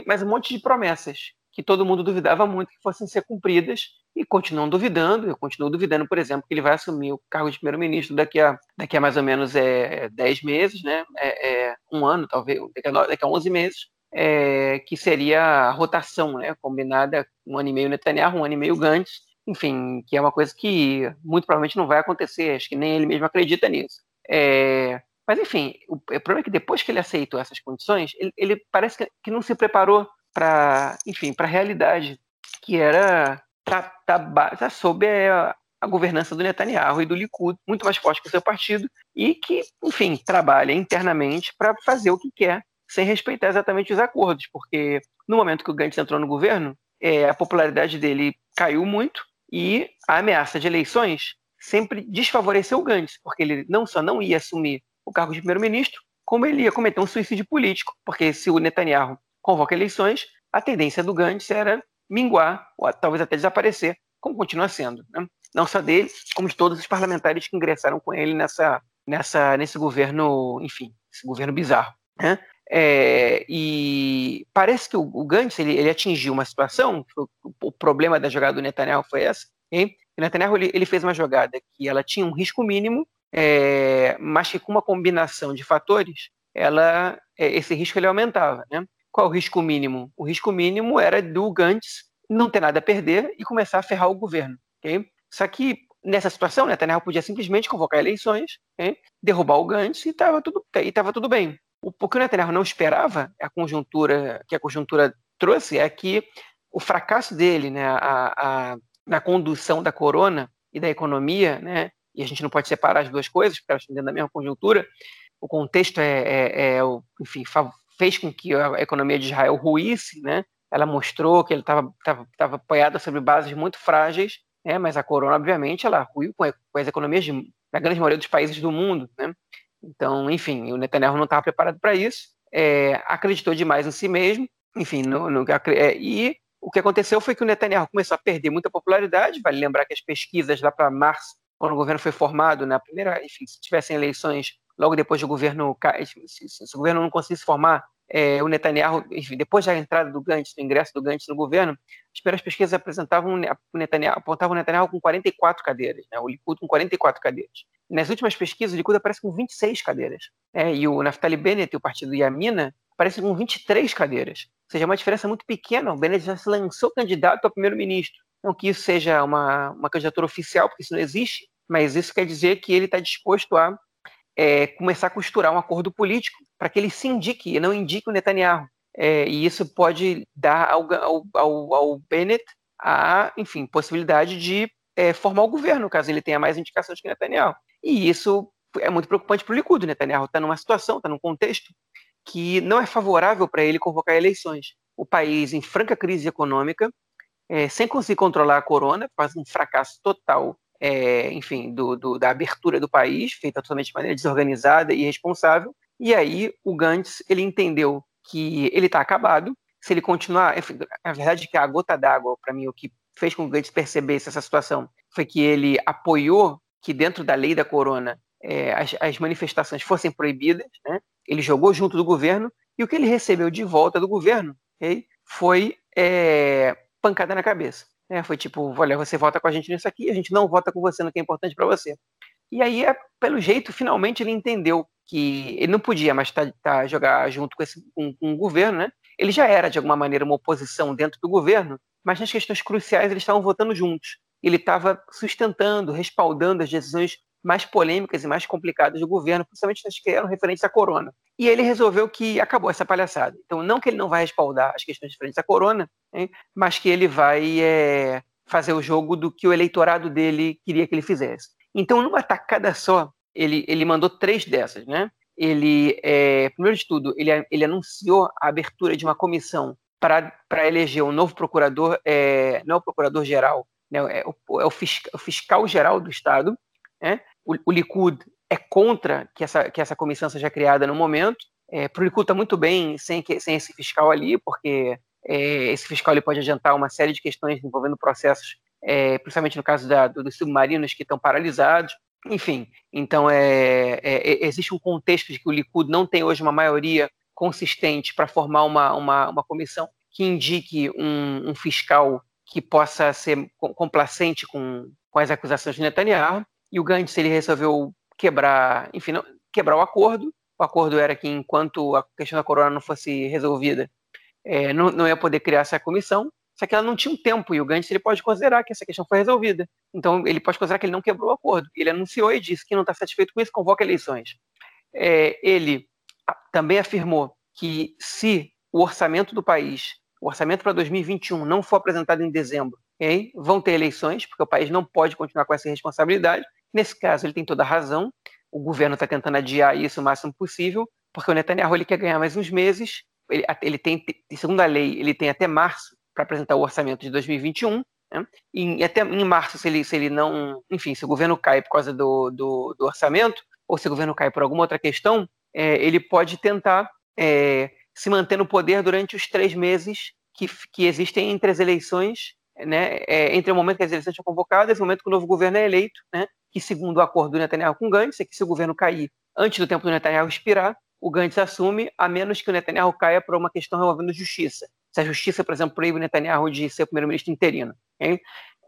mas um monte de promessas que todo mundo duvidava muito que fossem ser cumpridas e continuam duvidando. Eu continuo duvidando, por exemplo, que ele vai assumir o cargo de primeiro-ministro daqui a, daqui a mais ou menos é, 10 meses, né? É, é, um ano, talvez, daqui a, daqui a 11 meses, é, que seria a rotação né? combinada um ano e meio Netanyahu, um ano e meio Gantz, enfim, que é uma coisa que muito provavelmente não vai acontecer, acho que nem ele mesmo acredita nisso. É, mas, enfim, o, o, problema é que depois que ele aceitou essas condições, ele, ele parece que, que não se preparou para, enfim, para a realidade que era tá, tá, tá sob a, a, governança do Netanyahu e do Likud, muito mais forte que o seu partido, e que, enfim, trabalha internamente para fazer o que quer, sem respeitar exatamente os acordos, porque no momento que o Gantz entrou no governo, é, a popularidade dele caiu muito e a ameaça de eleições sempre desfavoreceu o Gantz, porque ele não só não ia assumir o cargo de primeiro-ministro, como ele ia cometer um suicídio político, porque se o Netanyahu convoca eleições, a tendência do Gantz era minguar, ou talvez até desaparecer, como continua sendo. Né? Não só dele, como de todos os parlamentares que ingressaram com ele nessa, nessa, nesse governo, enfim, esse governo bizarro. Né? É, e parece que o, o Gantz ele, ele, atingiu uma situação, o, o, problema da jogada do Netanyahu foi essa, hein? o Netanyahu ele, ele, fez uma jogada que ela tinha um risco mínimo, é, mas que com uma combinação de fatores, ela, é, esse risco ele aumentava. Né? Qual o risco mínimo? O risco mínimo era do Gantz não ter nada a perder e começar a ferrar o governo. Okay? Só que nessa situação, Netanyahu podia simplesmente convocar eleições, okay? derrubar o Gantz e estava tudo, e tudo bem. O, o que o Netanyahu não esperava, a conjuntura que a conjuntura trouxe, é que o fracasso dele né, a, a, na condução da corona e da economia, né, e a gente não pode separar as duas coisas, porque elas estão dentro da mesma conjuntura, o contexto é, é, é enfim, fez com que a economia de Israel ruísse, né? Ela mostrou que ele estava apoiado sobre bases muito frágeis, né? mas a corona, obviamente, ela ruiu com, as economias de, da grande maioria dos países do mundo, né? Então, enfim, o Netanyahu não estava preparado para isso, é, acreditou demais em si mesmo, enfim, no, no, é, e o que aconteceu foi que o Netanyahu começou a perder muita popularidade, vale lembrar que as pesquisas lá para março, quando o governo foi formado, na primeira, enfim, se tivessem eleições logo depois do governo, se, o governo não conseguisse formar, é, o Netanyahu, enfim, depois da entrada do Gantz, do ingresso do Gantz no governo, as primeiras pesquisas apresentavam o Netanyahu, apontavam o Netanyahu com 44 cadeiras, né, o Likud com 44 cadeiras. Nas últimas pesquisas, o Likud aparece com 26 cadeiras. É, e o Naftali Bennett, o partido Yamina, aparece com 23 cadeiras. Ou seja, é uma diferença muito pequena. O Bennett já se lançou candidato a primeiro-ministro. Não que isso seja uma, uma candidatura oficial, porque isso não existe, mas isso quer dizer que ele está disposto a é, começar a costurar um acordo político para que ele se indique e não indique o Netanyahu. É, e isso pode dar ao, ao, ao, Bennett a, enfim, possibilidade de é, formar o governo, caso ele tenha mais indicações que Netanyahu. E isso é muito preocupante para o Likud. Netanyahu está numa situação, está num contexto que não é favorável para ele convocar eleições. O país em franca crise econômica, é, sem conseguir controlar a corona, faz um fracasso total é, enfim, do, do, da abertura do país, feita totalmente de maneira desorganizada e irresponsável. E aí o Gantz ele entendeu que ele está acabado. Se ele continuar, enfim, a verdade é que a gota d'água, para mim, o que fez com que o Gantz percebesse essa situação foi que ele apoiou que dentro da lei da corona é, as, as, manifestações fossem proibidas, né? ele jogou junto do governo, e o que ele recebeu de volta do governo okay, foi é, pancada na cabeça. É, foi tipo, olha, você vota com a gente nisso aqui, a gente não vota com você no que é importante para você. E aí, é, pelo jeito, finalmente ele entendeu que ele não podia mais tá, tá, jogar junto com, esse, com, com o governo, né? Ele já era, de alguma maneira, uma oposição dentro do governo, mas nas questões cruciais eles estavam votando juntos. Ele estava sustentando, respaldando as decisões mais polêmicas e mais complicadas do governo, principalmente as que eram referentes à corona. E ele resolveu que acabou essa palhaçada. Então, não que ele não vai respaldar as questões referentes à corona, hein, mas que ele vai é, fazer o jogo do que o eleitorado dele queria que ele fizesse. Então, numa tacada só, ele, ele mandou três dessas, né? Ele, é, primeiro de tudo, ele, ele anunciou a abertura de uma comissão para eleger um novo procurador, é, não é o procurador-geral, né, é, o, é o, fiscal, o fiscal geral do Estado, né? o, o Likud é contra que essa, que essa comissão seja criada no momento. É, está muito bem sem, que, sem esse fiscal ali, porque é, esse fiscal ele pode adiantar uma série de questões envolvendo processos, é, principalmente no caso da, do, dos submarinos que estão paralisados. Enfim, então é, é, é, existe um contexto de que o Likud não tem hoje uma maioria consistente para formar uma, uma, uma, comissão que indique um, um fiscal que possa ser complacente com, com as acusações de Netanyahu. E o Gantz ele resolveu quebrar, enfim, não, quebrar o acordo. O acordo era que enquanto a questão da corona não fosse resolvida, é, não, não ia poder criar essa comissão. Só que ela não tinha um tempo e o Gantz ele pode considerar que essa questão foi resolvida. Então ele pode considerar que ele não quebrou o acordo. Ele anunciou e disse que não está satisfeito com isso, convoca eleições. É, ele também afirmou que se o orçamento do país, o orçamento para 2021 não for apresentado em dezembro, okay, vão ter eleições, porque o país não pode continuar com essa responsabilidade. Nesse caso, ele tem toda a razão. O governo está tentando adiar isso o máximo possível, porque o Netanyahu ele quer ganhar mais uns meses, ele, ele tem, segundo a lei, ele tem até março para apresentar o orçamento de 2021, né? e até em março, se ele, se ele não, enfim, se o governo cai por causa do, do, do orçamento, ou se o governo cai por alguma outra questão, é, ele pode tentar é, se manter no poder durante os três meses que, que existem entre as eleições, né, é, entre o momento que as eleições são convocadas e o momento que o novo governo é eleito, né, que segundo o acordo do Netanyahu com Gantz, é que se o governo cair antes do tempo do Netanyahu expirar, o Gantz assume, a menos que o Netanyahu caia por uma questão envolvendo justiça. Se a justiça, por exemplo, proíbe o Netanyahu de ser primeiro-ministro interino.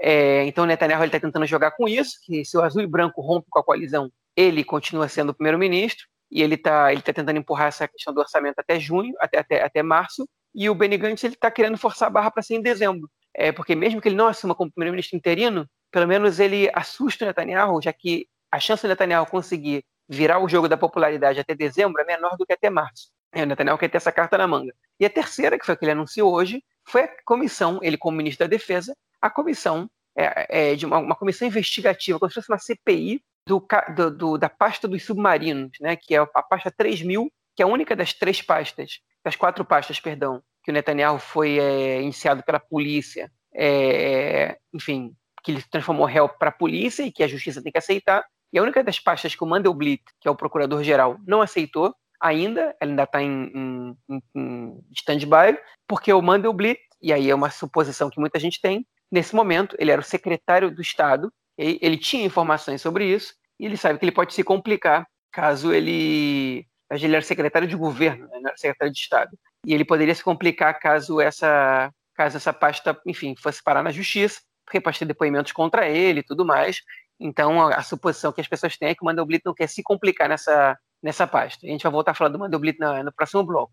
É, então o Netanyahu está tentando jogar com isso, que se o azul e branco rompe com a coalizão, ele continua sendo primeiro-ministro, e ele está ele tá tentando empurrar essa questão do orçamento até junho, até, até, até março, e o Benny Gantz está querendo forçar a barra para ser em dezembro. É, porque mesmo que ele não assuma como primeiro-ministro interino, pelo menos ele assusta o Netanyahu, já que a chance do Netanyahu conseguir virar o jogo da popularidade até dezembro é menor do que até março. É, o Netanyahu quer ter essa carta na manga. E a terceira, que foi a que ele anunciou hoje, foi a comissão, ele como ministro da Defesa, a comissão é, é de uma, uma, comissão investigativa, como se fosse uma CPI do, do, do, da pasta dos submarinos, né, que é a pasta 3000, que é a única das três pastas, das quatro pastas, perdão, que o Netanyahu foi é, iniciado pela polícia, é, enfim, que ele transformou réu para a polícia e que a justiça tem que aceitar. E a única das pastas que o Mandelblit, que é o procurador-geral, não aceitou ainda, ela ainda está em, em, em stand-by, porque o Mandelblit, e aí é uma suposição que muita gente tem, nesse momento, ele era o secretário do Estado ele tinha informações sobre isso e ele sabe que ele pode se complicar caso ele. Ele era secretário de governo, né? não era secretário de Estado. E ele poderia se complicar caso essa, caso essa pasta, enfim, fosse parar na justiça, porque pode ter depoimentos contra ele e tudo mais. Então, a, a suposição que as pessoas têm é que o Mandelblit não quer se complicar nessa, nessa pasta. A gente vai voltar a falar do Mandelblit no, no próximo bloco.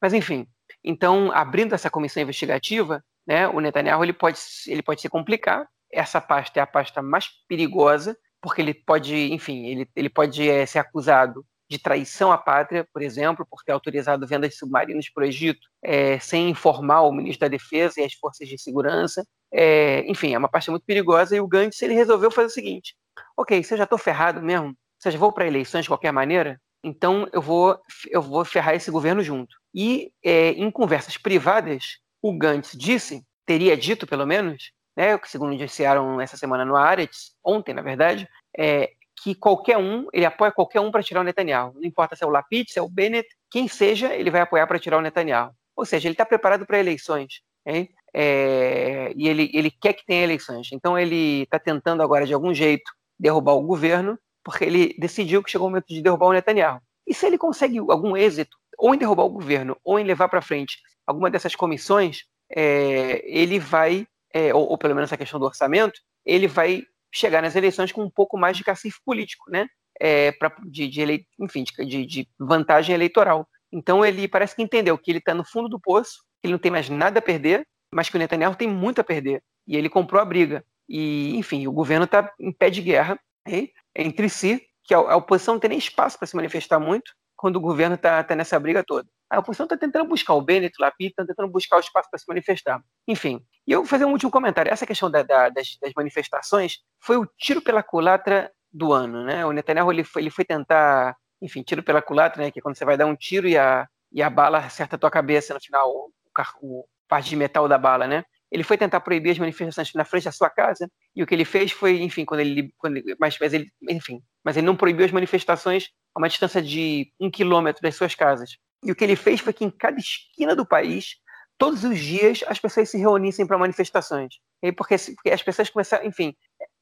Mas, enfim, então, abrindo essa comissão investigativa, né, o Netanyahu ele pode, ele pode se complicar, essa pasta é a pasta mais perigosa, porque ele pode, enfim, ele, ele pode é, ser acusado de traição à pátria, por exemplo, por ter autorizado vendas de submarinos para o Egito é, sem informar o ministro da Defesa e as forças de segurança. É, enfim, é uma pasta muito perigosa e o Gantz ele resolveu fazer o seguinte: ok, se eu já estou ferrado mesmo, se eu já vou para eleições de qualquer maneira, então eu vou, eu vou ferrar esse governo junto. E é, em conversas privadas, o Gantz disse, teria dito pelo menos, né, segundo iniciaram essa semana no Aretz, ontem, na verdade, é que qualquer um, ele apoia qualquer um para tirar o Netanyahu. Não importa se é o Lapid, se é o Bennett, quem seja, ele vai apoiar para tirar o Netanyahu. Ou seja, ele está preparado para eleições. Hein? É, e ele, ele quer que tenha eleições. Então ele está tentando agora, de algum jeito, derrubar o governo, porque ele decidiu que chegou o momento de derrubar o Netanyahu. E se ele consegue algum êxito, ou em derrubar o governo, ou em levar para frente alguma dessas comissões, é, ele vai é, ou, ou, pelo menos a questão do orçamento, ele vai chegar nas eleições com um pouco mais de cacife político, né? É, pra, de, de, ele, enfim, de, de, vantagem eleitoral. Então ele parece que entendeu que ele está no fundo do poço, que ele não tem mais nada a perder, mas que o Netanyahu tem muito a perder. E ele comprou a briga. E, enfim, o governo está em pé de guerra hein, entre si, que a, oposição não tem nem espaço para se manifestar muito, quando o governo está tá nessa briga toda. A oposição está tentando buscar o Bennett, o Lapid, está tentando buscar o espaço para se manifestar. Enfim, e eu vou fazer um último comentário. Essa questão da, da, das, das, manifestações foi o tiro pela culatra do ano. Né? O Netanyahu ele foi, ele foi tentar, enfim, tiro pela culatra, né? que é quando você vai dar um tiro e a, e a bala acerta a tua cabeça no final, o, o parte de metal da bala, né? Ele foi tentar proibir as manifestações na frente da sua casa e o que ele fez foi, enfim, quando ele, quando ele mas, mas ele, enfim, mas ele não proibiu as manifestações a uma distância de um quilômetro das suas casas. E o que ele fez foi que em cada esquina do país, todos os dias, as pessoas se reunissem para manifestações. E porque, porque as pessoas começaram, enfim,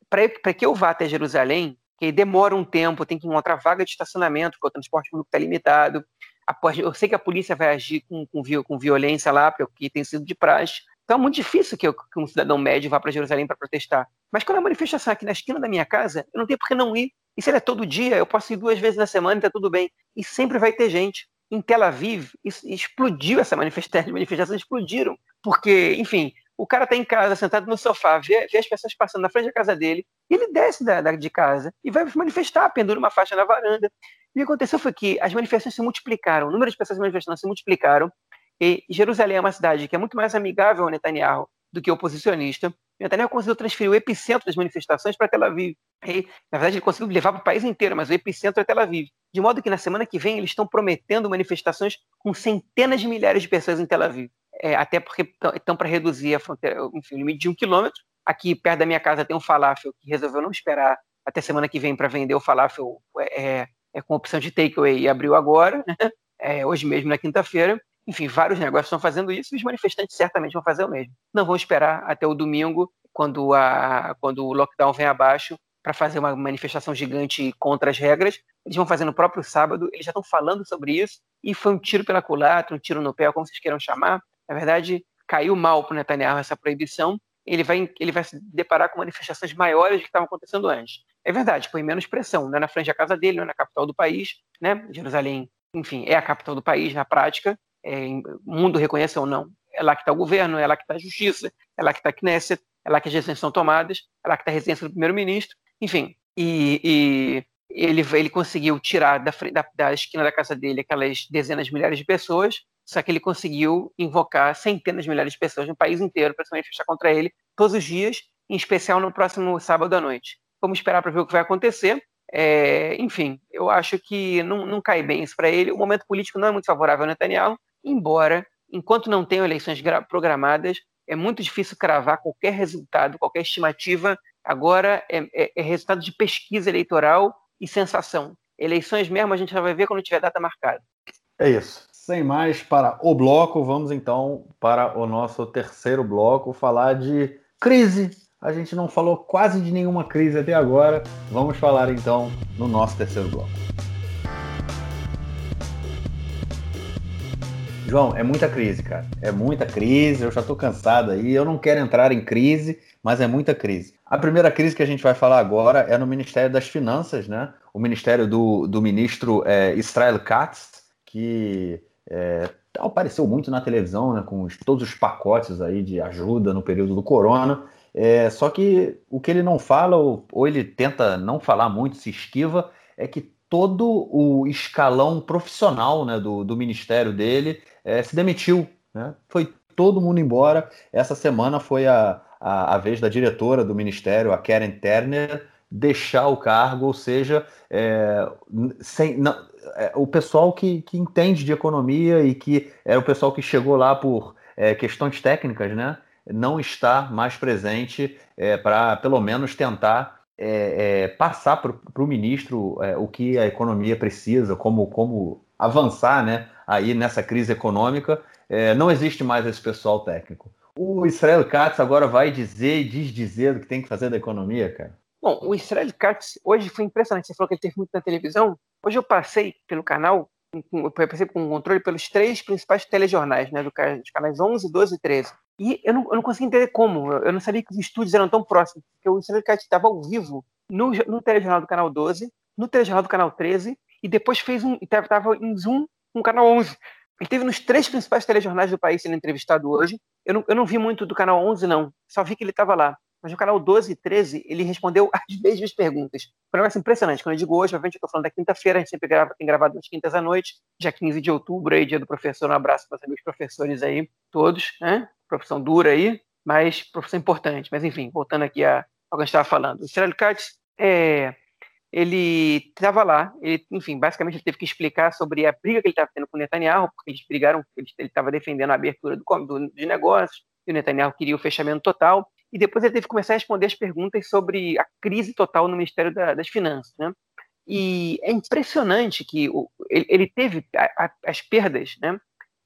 para que eu vá até Jerusalém, que demora um tempo, tem que encontrar vaga de estacionamento, porque o transporte público está limitado. Eu sei que a polícia vai agir com, com, com violência lá, porque tem sido de praxe. Então é muito difícil que, eu, que um cidadão médio vá para Jerusalém para protestar. Mas quando a manifestação é aqui na esquina da minha casa, eu não tenho por que não ir. E se ele é todo dia, eu posso ir duas vezes na semana e está tudo bem. E sempre vai ter gente em Tel Aviv, explodiu essa manifestação, as manifestações explodiram, porque, enfim, o cara está em casa, sentado no sofá, vê, vê, as pessoas passando na frente da casa dele, e ele desce da, da, de casa e vai manifestar, pendura uma faixa na varanda. O que aconteceu foi que as manifestações se multiplicaram, o número de pessoas manifestando se multiplicaram, e Jerusalém é uma cidade que é muito mais amigável ao Netanyahu do que oposicionista. Netanyahu conseguiu transferir o epicentro das manifestações para Tel Aviv. E, na verdade, ele conseguiu levar para o país inteiro, mas o epicentro é Tel Aviv. De modo que na semana que vem eles estão prometendo manifestações com centenas de milhares de pessoas em Tel Aviv. É, até porque estão para reduzir a fronteira, enfim, o limite de um quilômetro. Aqui perto da minha casa tem um falafel que resolveu não esperar até semana que vem para vender o falafel é, é, com opção de takeaway e abriu agora, né? é, hoje mesmo na quinta-feira. Enfim, vários negócios estão fazendo isso e os manifestantes certamente vão fazer o mesmo. Não vão esperar até o domingo, quando, a, quando o lockdown vem abaixo, para fazer uma manifestação gigante contra as regras. Eles vão fazer no próprio sábado, eles já estão falando sobre isso, e foi um tiro pela culatra, um tiro no pé, como vocês queiram chamar. Na verdade, caiu mal para o Netanyahu essa proibição, ele vai, ele vai se deparar com manifestações maiores do que estavam acontecendo antes. É verdade, põe menos pressão, não é na frente da casa dele, não é na capital do país, né? Jerusalém, enfim, é a capital do país na prática, é, mundo reconhece ou não. É lá que está o governo, é lá que está a justiça, é lá que está a Knesset, é lá que as decisões são tomadas, é lá que está a residência do primeiro-ministro, enfim. E, e, ele, ele conseguiu tirar da, da, da esquina da casa dele aquelas dezenas de milhares de pessoas, só que ele conseguiu invocar centenas de milhares de pessoas no país inteiro para se manifestar contra ele todos os dias, em especial no próximo sábado à noite. Vamos esperar para ver o que vai acontecer. É, enfim, eu acho que não, não cai bem isso para ele. O momento político não é muito favorável ao Netanyahu, embora, enquanto não tenham eleições programadas, é muito difícil cravar qualquer resultado, qualquer estimativa. Agora é, é, é, resultado de pesquisa eleitoral e sensação. Eleições mesmo a gente já vai ver quando tiver data marcada.
É isso. Sem mais para o bloco, vamos então para o nosso terceiro bloco falar de crise. A gente não falou quase de nenhuma crise até agora. Vamos falar então no nosso terceiro bloco. João, é muita crise, cara. É muita crise, eu já tô cansado aí. Eu não quero entrar em crise, mas é muita crise. A primeira crise que a gente vai falar agora é no Ministério das Finanças, né? O ministério do, do ministro é, Israel Katz, que é, apareceu muito na televisão, né? Com os, todos os pacotes aí de ajuda no período do corona. É, só que o que ele não fala, ou, ou ele tenta não falar muito, se esquiva, é que todo o escalão profissional né, do, do ministério dele é, se demitiu. Né? Foi todo mundo embora. Essa semana foi a, a, a, vez da diretora do ministério, a Karen Turner, deixar o cargo, ou seja, é, sem, não, é, o pessoal que, que entende de economia e que é o pessoal que chegou lá por é, questões técnicas, né? Não está mais presente é, para, pelo menos, tentar é, é, passar para o ministro é, o que a economia precisa, como, como avançar né, aí nessa crise econômica. É, não existe mais esse pessoal técnico. O Israel Katz agora vai dizer e desdizer o que tem que fazer da economia, cara.
Bom, o Israel Katz hoje foi impressionante. Você falou que ele teve muito na televisão. Hoje eu passei pelo canal, eu passei com controle pelos três principais telejornais, né, do, dos canais 11, 12 e 13. E eu não, eu não consegui entender como. Eu não sabia que os estúdios eram tão próximos, porque o Cati estava ao vivo no, no telejornal do canal 12, no telejornal do canal 13, e depois fez um. estava em Zoom no canal 11. Ele teve nos três principais telejornais do país sendo entrevistado hoje. Eu não, eu não vi muito do canal 11, não. Só vi que ele estava lá. Mas no canal 12 e 13, ele respondeu as mesmas perguntas. Foi um negócio impressionante. Quando eu digo hoje, obviamente eu estou falando da quinta-feira, a gente sempre grava, tem gravado nas quintas à noite, dia 15 de outubro, aí, dia do professor. Um abraço para os amigos professores aí, todos, né? Profissão dura aí, mas profissão importante. Mas enfim, voltando aqui a, ao que a gente estava falando. O Israel Katz, é, ele estava lá, ele, enfim, basicamente ele teve que explicar sobre a briga que ele estava tendo com o Netanyahu, porque eles brigaram, ele estava defendendo a abertura do, do, de negócios, e o Netanyahu queria o fechamento total, e depois ele teve que começar a responder as perguntas sobre a crise total no Ministério da, das Finanças, né? E é impressionante que ele, teve as perdas, né,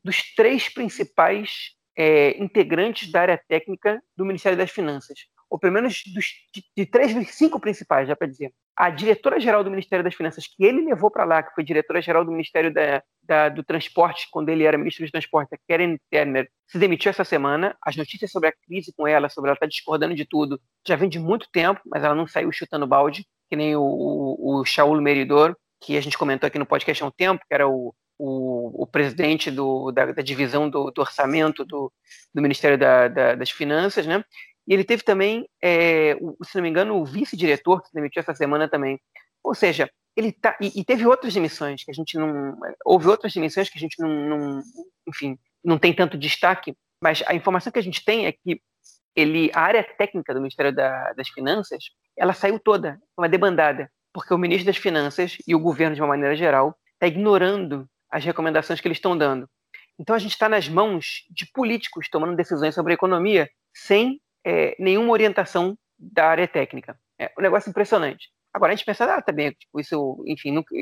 dos três principais é, integrantes da área técnica do Ministério das Finanças, ou pelo menos dos, de, de três, cinco principais, já para dizer. A diretora-geral do Ministério das Finanças, que ele levou para lá, que foi diretora-geral do Ministério da, da, do Transporte, quando ele era ministro do Transporte, a Karen Turner, se demitiu essa semana. As notícias sobre a crise com ela, sobre ela estar tá discordando de tudo, já vem de muito tempo, mas ela não saiu chutando balde, que nem o, o, o Shaul Meridor, que a gente comentou aqui no podcast há um tempo, que era o, o, o presidente do, da, da, divisão do, do orçamento do, do Ministério da, da, das Finanças, né? E ele teve também, é, o, se não me engano, o vice-diretor que se demitiu essa semana também. Ou seja, ele tá e, e, teve outras demissões que a gente não houve outras demissões que a gente não, não, enfim não tem tanto destaque mas a informação que a gente tem é que ele, a área técnica do Ministério da, das Finanças, ela saiu toda, uma debandada, porque o ministro das Finanças e o governo, de uma maneira geral, está ignorando as recomendações que eles estão dando. Então a gente está nas mãos de políticos tomando decisões sobre a economia sem é, nenhuma orientação da área técnica. É um negócio impressionante. Agora a gente pensa, ah, tá bem, tipo, isso, enfim, nunca,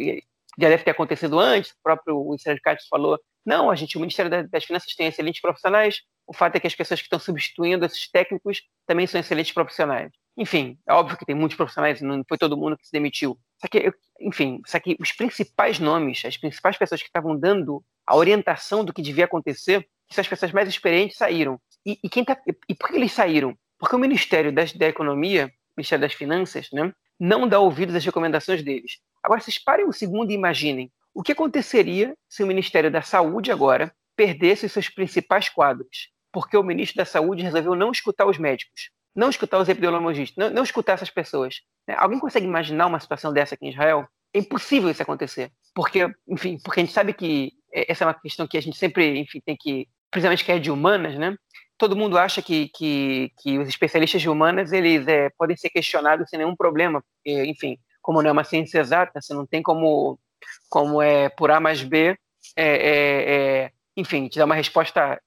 já deve ter acontecido antes, o próprio de Cartes falou, não, a gente, o Ministério das Finanças tem excelentes profissionais, o fato é que as pessoas que estão substituindo esses técnicos também são excelentes profissionais. Enfim, é óbvio que tem muitos profissionais, não foi todo mundo que se demitiu. Só que, enfim, só que os principais nomes, as principais pessoas que estavam dando a orientação do que devia acontecer, são as pessoas mais experientes, saíram. E, e, quem tá, e por que eles saíram? Porque o Ministério das, da Economia, Ministério das Finanças, né, não dá ouvidos às recomendações deles. Agora, vocês parem um segundo e imaginem o que aconteceria se o Ministério da Saúde agora perdesse os seus principais quadros, porque o ministro da Saúde resolveu não escutar os médicos, não escutar os epidemiologistas, não, não escutar essas pessoas. Né? Alguém consegue imaginar uma situação dessa aqui em Israel? É impossível isso acontecer, porque, enfim, porque a gente sabe que essa é uma questão que a gente sempre, enfim, tem que, principalmente que é de humanas, né? Todo mundo acha que, que, que os especialistas de humanas eles é, podem ser questionados sem nenhum problema, porque, enfim, como não é uma ciência exata, você não tem como, como é por A mais B, é, é, é enfim, te dar uma resposta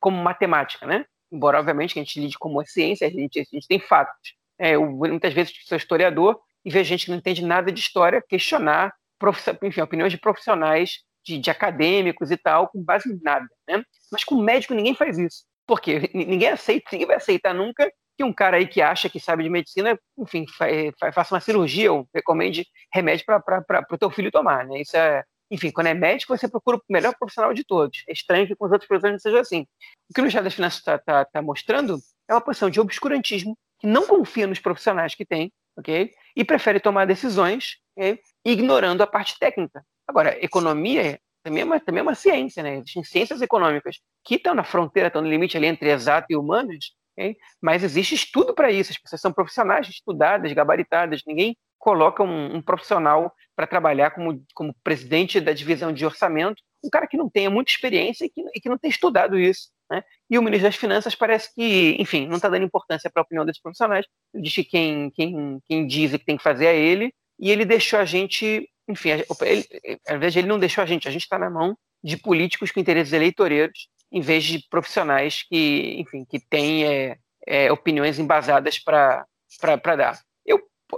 como matemática, né? Embora, obviamente, a gente lide como ciência, a gente, a gente tem fatos. É, eu, muitas vezes sou historiador e vejo gente que não entende nada de história questionar enfim, opiniões de profissionais, de, de, acadêmicos e tal, com base em nada. Né? Mas com médico ninguém faz isso. Porque ninguém aceita, ninguém vai aceitar nunca que um cara aí que acha que sabe de medicina, enfim, fa faça uma cirurgia ou recomende remédio para o teu filho tomar. Né? Isso é, enfim, quando é médico, você procura o melhor profissional de todos. É estranho que com os outros profissionais não seja assim. O que o Ministério das Finanças está tá, tá mostrando é uma posição de obscurantismo, que não confia nos profissionais que tem, ok? E prefere tomar decisões okay? ignorando a parte técnica. Agora, economia também é uma, também é uma ciência, né? Existem ciências econômicas que estão na fronteira, estão no limite ali entre exato e humanas, okay? mas existe estudo para isso. As pessoas são profissionais estudadas, gabaritadas. Ninguém coloca um, um profissional para trabalhar como, como presidente da divisão de orçamento, um cara que não tenha muita experiência e que, e que não tenha estudado isso. Né? E o ministro das Finanças parece que, enfim, não está dando importância para a opinião desses profissionais. Ele diz que quem, quem, quem diz que tem que fazer é ele, e ele deixou a gente, enfim, ele, ao invés de ele não deixou a gente, a gente está na mão de políticos com interesses eleitoreiros, em vez de profissionais que, enfim, que têm é, é, opiniões embasadas para dar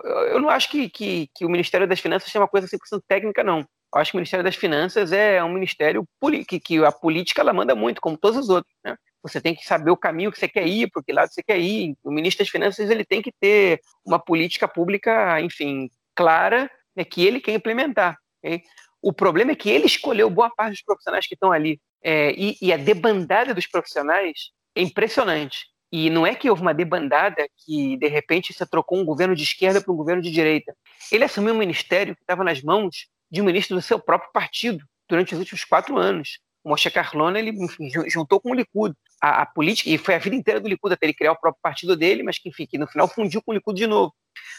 eu não acho que, que, que, o Ministério das Finanças seja uma coisa 100% técnica, não. Eu acho que o Ministério das Finanças é um ministério que, que a política ela manda muito, como todos os outros. Né? Você tem que saber o caminho que você quer ir, para que lado você quer ir. O ministro das Finanças ele tem que ter uma política pública, enfim, clara, né, que ele quer implementar. Okay? O problema é que ele escolheu boa parte dos profissionais que estão ali. É, e, e a debandada dos profissionais é impressionante. E não é que houve uma debandada que, de repente, se trocou um governo de esquerda para um governo de direita. Ele assumiu um ministério que estava nas mãos de um ministro do seu próprio partido durante os últimos quatro anos. O Moshe Carlona, ele enfim, juntou com o Likud. A, a, política, e foi a vida inteira do Likud até ele criar o próprio partido dele, mas que, enfim, que no final fundiu com o Likud de novo.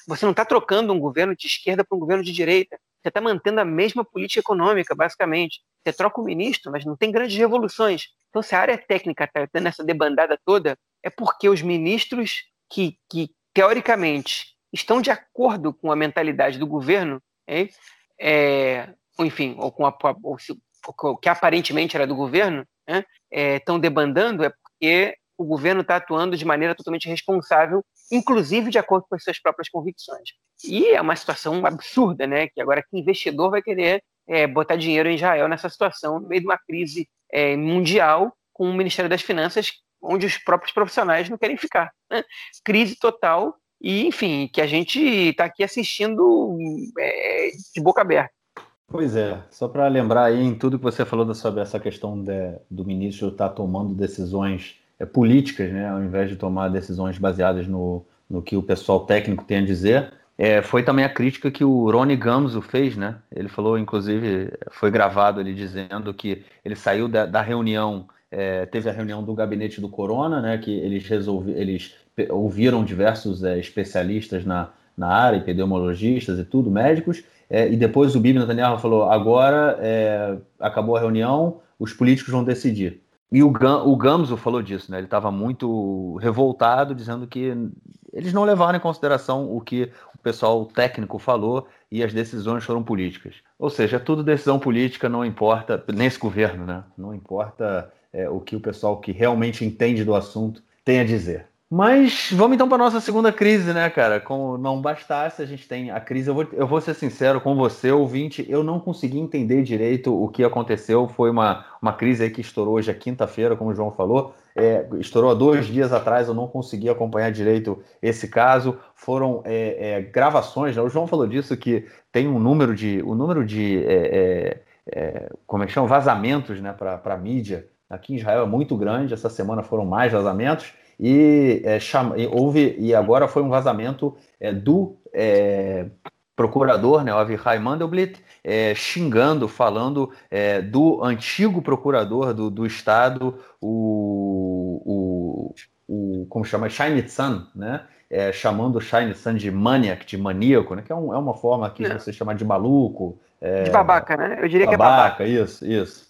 Você não está trocando um governo de esquerda para um governo de direita. Você está mantendo a mesma política econômica, basicamente. Você troca o ministro, mas não tem grandes revoluções. Então, se a área técnica está tendo essa debandada toda, é porque os ministros que, que teoricamente estão de acordo com a mentalidade do governo, é, é, enfim, ou com a, ou se, o que aparentemente era do governo, né, estão debandando é porque o governo está atuando de maneira totalmente responsável, inclusive de acordo com as suas próprias convicções. E é uma situação absurda, né? Que agora que investidor vai querer é, botar dinheiro em Israel nessa situação, no meio de uma crise é, mundial, com o Ministério das Finanças onde os próprios profissionais não querem ficar. Né? Crise total e, enfim, que a gente está aqui assistindo é, de boca aberta.
Pois é, só para lembrar aí em tudo que você falou sobre essa questão de, do ministro estar tá tomando decisões é, políticas, né, ao invés de tomar decisões baseadas no, no que o pessoal técnico tem a dizer, é, foi também a crítica que o Rony Gamzo fez, né? Ele falou, inclusive, foi gravado ele dizendo que ele saiu da, da reunião é, teve a reunião do gabinete do Corona, né, que eles, resolvi, eles ouviram diversos é, especialistas na, na área, epidemiologistas e tudo, médicos, é, e depois o Bibi Netanyahu falou: agora é, acabou a reunião, os políticos vão decidir. E o, o Gamso falou disso, né? Ele estava muito revoltado, dizendo que eles não levaram em consideração o que o pessoal técnico falou e as decisões foram políticas. Ou seja, tudo decisão política, não importa, nesse governo, né? Não importa é, o que o pessoal que realmente entende do assunto tem a dizer. Mas vamos então para nossa segunda crise, né, cara? Como não bastasse, a gente tem a crise. Eu vou, eu vou ser sincero com você, ouvinte, eu não consegui entender direito o que aconteceu. Foi uma, uma crise aí que estourou hoje, é quinta-feira, como o João falou. É, estourou há dois dias atrás, eu não consegui acompanhar direito esse caso. Foram é, é, gravações, né? O João falou disso, que tem um número de. O um número de. É, é, é, como é que chama? Vazamentos né, para a mídia aqui em Israel é muito grande. Essa semana foram mais vazamentos e, é, chama, houve e agora foi um vazamento é, do é, procurador, né, o Avihai Mandelblit, é, xingando, falando é, do antigo procurador do, do estado, o, o, o como chama, Shiny Sun, né? É, chamando o Shiny Sun de maniac, de maníaco, né? Que é, um, é uma forma aqui de você chamar de maluco.
de babaca, né? Eu diria babaca, que é babaca.
Isso, isso.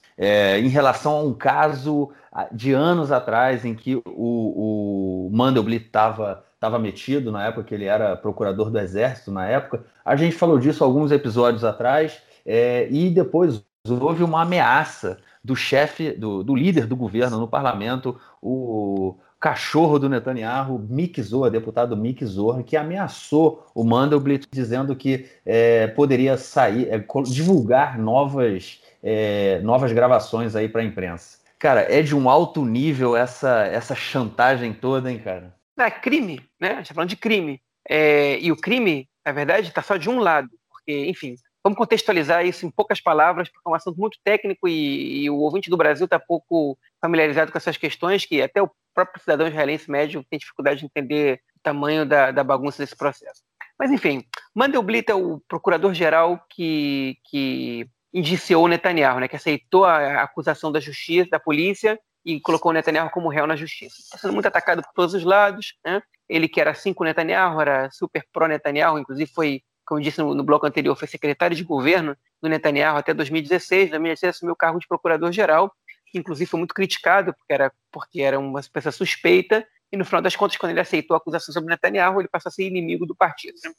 em relação a um caso de anos atrás em que o, o Mandelblit estava estava metido na época que ele era procurador do Exército na época. A gente falou disso alguns episódios atrás é, e depois houve uma ameaça do chefe, do, do, líder do governo no parlamento, o cachorro do Netanyahu, Mick Zohar, deputado Mick Zohar, que ameaçou o Mandelblit dizendo que é, poderia sair, é, divulgar novas, é, novas gravações aí para a imprensa. Cara, é de um alto nível essa, essa chantagem toda, hein, cara?
É crime, né? A gente tá falando de crime. É, e o crime, na verdade, está só de um lado. Porque, enfim, vamos contextualizar isso em poucas palavras, porque é um assunto muito técnico e, e o ouvinte do Brasil está pouco familiarizado com essas questões, que até o próprio cidadão israelense médio tem dificuldade de entender o tamanho da, da bagunça desse processo. Mas, enfim, Mandelblit é o procurador-geral que, que indiciou o Netanyahu, né, que aceitou a acusação da justiça, da polícia, e colocou o Netanyahu como réu na justiça. Está sendo muito atacado por todos os lados. Né? Ele que era assim com o Netanyahu, era super pró-Netanyahu, inclusive foi, como disse no, no, bloco anterior, foi secretário de governo do Netanyahu até 2016. Em 2016 assumiu o cargo de procurador-geral, que inclusive foi muito criticado, porque era, porque era uma pessoa suspeita, e no final das contas, quando ele aceitou a acusação sobre Netanyahu, ele passou a ser inimigo do partido. Né?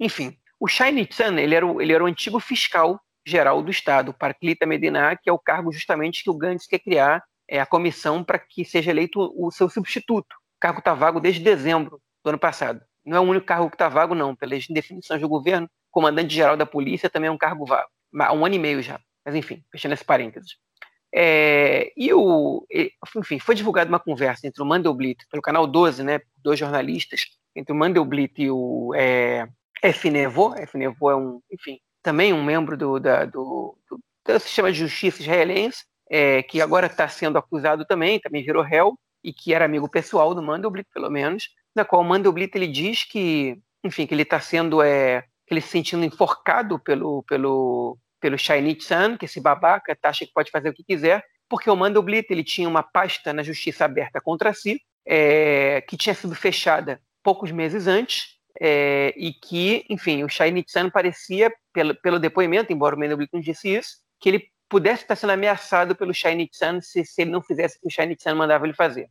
Enfim, o Shai Nitzan, ele era o, ele era o antigo fiscal geral do Estado, o Parklita Medina, que é o cargo justamente que o Gantz quer criar é, a comissão para que seja eleito o seu substituto. O cargo está vago desde dezembro do ano passado. Não é o único cargo que está vago, não. Pelas definições do governo, comandante-geral da polícia também é um cargo vago. Há um ano e meio já. Mas, enfim, fechando esse parênteses. É, e o, enfim, foi divulgada uma conversa entre o Mandelblit, pelo canal 12, né, dois jornalistas, entre o Mandelblit e o é, F. Nevô. F. Nevô é um, enfim, também um membro do, da, do, do, do sistema de justiça israelense, é, que agora está sendo acusado também, também virou réu, e que era amigo pessoal do Mandelblit, pelo menos, na qual o Mandelblit ele diz que, enfim, que ele está sendo, é, ele se sentindo enforcado pelo, pelo, pelo Shainit San, que esse babaca tá, acha que pode fazer o que quiser, porque o Mandelblit ele tinha uma pasta na justiça aberta contra si, é, que tinha sido fechada poucos meses antes, é, e que, enfim, o Shai Nitsan parecia, pelo, pelo depoimento, embora o Mendelblit não disse isso, que ele pudesse estar sendo ameaçado pelo Shai Nitsan se, se ele não fizesse o que o Shai Nitsan mandava ele fazer.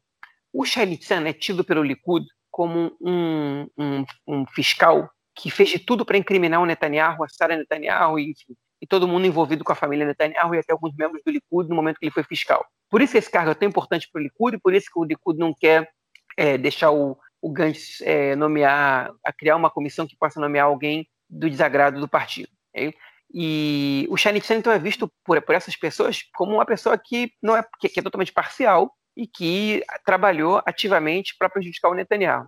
O Shai Nitsan é tido pelo Likud como um, um, um fiscal que fez de tudo para incriminar o Netanyahu, a Sarah Netanyahu e, enfim, e todo mundo envolvido com a família Netanyahu e até alguns membros do Likud no momento que ele foi fiscal. Por isso esse cargo é tão importante para o Likud e por isso que o Likud não quer é, deixar o, o Gantz é, nomear, a criar uma comissão que possa nomear alguém do desagrado do partido. Okay? E o Shanixan, então, é visto por, por essas pessoas como uma pessoa que não é que, que é totalmente parcial e que trabalhou ativamente para prejudicar o Netanyahu.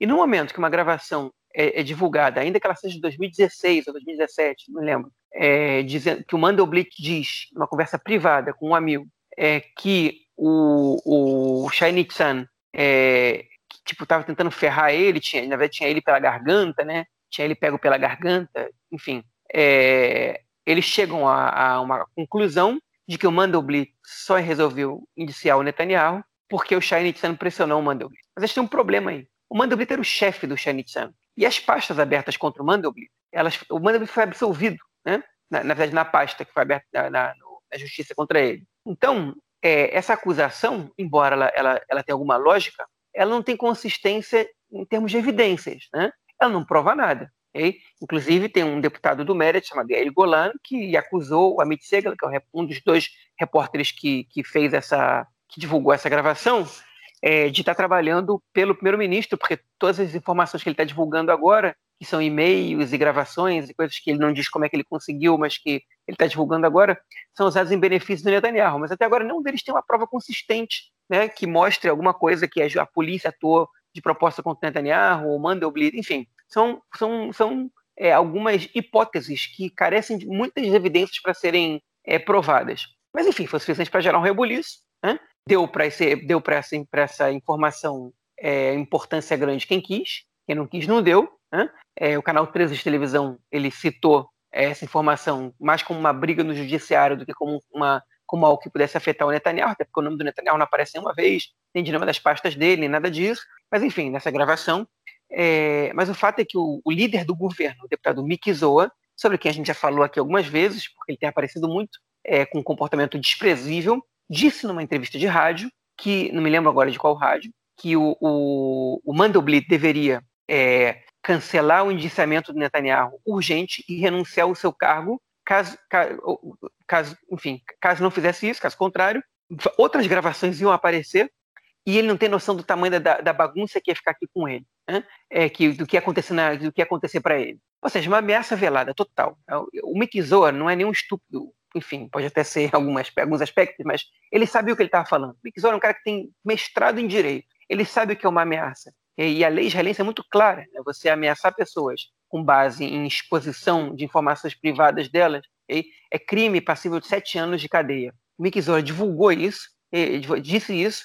E no momento que uma gravação é, é, divulgada, ainda que ela seja de 2016 ou 2017, não lembro, é, dizendo que o Mandelblit diz, numa conversa privada com um amigo, é, que o, o Shai é, tipo, tava tentando ferrar ele, tinha, na verdade tinha ele pela garganta, né? Tinha ele pego pela garganta, enfim. É, eles chegam a, a, uma conclusão de que o Mandelblit só resolveu indiciar o Netanyahu porque o Shai Nitzan pressionou o Mandelblit. Mas eles têm um problema aí. O Mandelblit era o chefe do Shai Nitzan. E as pastas abertas contra o Mandelblit, elas, o Mandelblit foi absolvido, né? Na, na verdade, na pasta que foi aberta na, na, na justiça contra ele. Então, é, essa acusação, embora ela, ela, ela tenha alguma lógica, ela não tem consistência em termos de evidências, né? Ela não prova nada. Okay? Inclusive, tem um deputado do Mérito, chamado Yair Golan, que acusou o Amit Segal, que é um dos dois repórteres que, que fez essa, que divulgou essa gravação, é, de estar trabalhando pelo primeiro-ministro, porque todas as informações que ele está divulgando agora, que são e-mails e gravações e coisas que ele não diz como é que ele conseguiu, mas que ele está divulgando agora, são usados em benefício do Netanyahu. Mas até agora nenhum deles tem uma prova consistente né, que mostre alguma coisa que a, polícia atuou de proposta contra Netanyahu, ou Mandelblit, enfim. São, são, ssão é, algumas hipóteses que carecem de muitas evidências para serem é, provadas. Mas, enfim, foi suficiente para gerar um rebuliço. Né? deu para essa, essa informação é, importância grande quem quis, quem não quis não deu. Né? É, o canal 13 de televisão ele citou essa informação mais como uma briga no judiciário do que como uma como algo que pudesse afetar o Netanyahu, até porque o nome do Netanyahu não aparece nenhuma vez, nem de nenhuma das pastas dele, nem nada disso. Mas enfim, nessa gravação. É, mas o fato é que o, o, líder do governo, o deputado Miki Zoa, sobre quem a gente já falou aqui algumas vezes, porque ele tem aparecido muito é, com um comportamento desprezível, disse numa entrevista de rádio, que não me lembro agora de qual rádio, que o, o, o Mandelblit deveria é, cancelar o indiciamento do Netanyahu urgente e renunciar ao seu cargo caso, caso, enfim, caso não fizesse isso, caso contrário, outras gravações iam aparecer e ele não tem noção do tamanho da, da bagunça que ia ficar aqui com ele, né? é, que, do que ia acontecer, para ele. Ou seja, uma ameaça velada total. O Mickey Zoa não é nenhum estúpido enfim, pode até ser algumas, alguns aspectos, mas ele sabia o que ele estava falando. O Zohar é um cara que tem mestrado em direito. Ele sabe o que é uma ameaça. E a lei israelense é muito clara. Né? Você ameaçar pessoas com base em exposição de informações privadas delas é crime passível de sete anos de cadeia. O Mick Zohar divulgou isso, disse isso,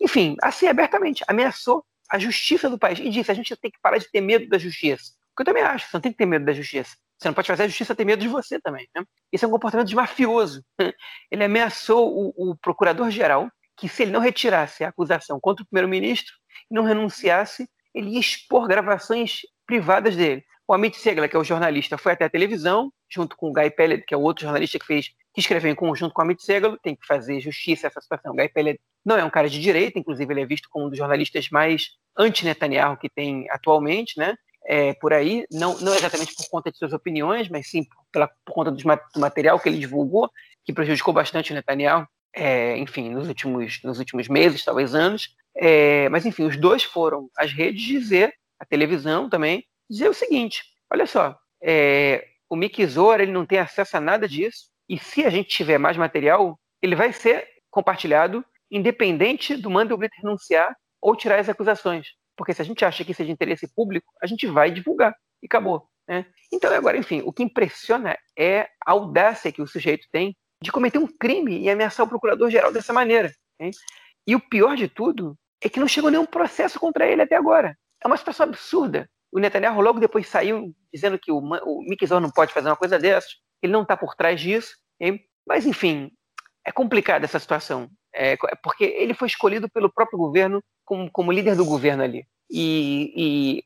enfim, assim abertamente, ameaçou a justiça do país e disse: a gente tem que parar de ter medo da justiça. O que eu também acho, você não tem que ter medo da justiça. Você não pode fazer a justiça ter medo de você também. Né? Isso é um comportamento de mafioso. Ele ameaçou o, o procurador-geral que, se ele não retirasse a acusação contra o primeiro-ministro e não renunciasse, ele ia expor gravações privadas dele. O Amit Segla, que é o jornalista, foi até a televisão, junto com o Guy Pellet, que é o outro jornalista que fez, que escreveu em conjunto com o Amit Segla, tem que fazer justiça a essa situação. O Guy Pellet não é um cara de direita, inclusive ele é visto como um dos jornalistas mais anti-Netanyahu que tem atualmente, né? é, por aí, não, não exatamente por conta de suas opiniões, mas sim pela, por conta do, do material que ele divulgou, que prejudicou bastante o Netanyahu, é, enfim, nos últimos, nos últimos meses, talvez anos. É, mas, enfim, os dois foram às redes dizer, a televisão também, dizer o seguinte: olha só, é, o Mickey Zora, ele não tem acesso a nada disso, e se a gente tiver mais material, ele vai ser compartilhado, independente do Mandelblit renunciar ou tirar as acusações. Porque se a gente acha que isso é de interesse público, a gente vai divulgar e acabou. Né? Então, agora, enfim, o que impressiona é a audácia que o sujeito tem de cometer um crime e ameaçar o procurador-geral dessa maneira. Né? E o pior de tudo é que não chegou nenhum processo contra ele até agora. É uma situação absurda. O Netanyahu logo depois saiu dizendo que o, o Mickey não pode fazer uma coisa dessas, ele não está por trás disso. Mas, enfim, é complicada essa situação. É, porque ele foi escolhido pelo próprio governo como, como líder do governo ali. E, e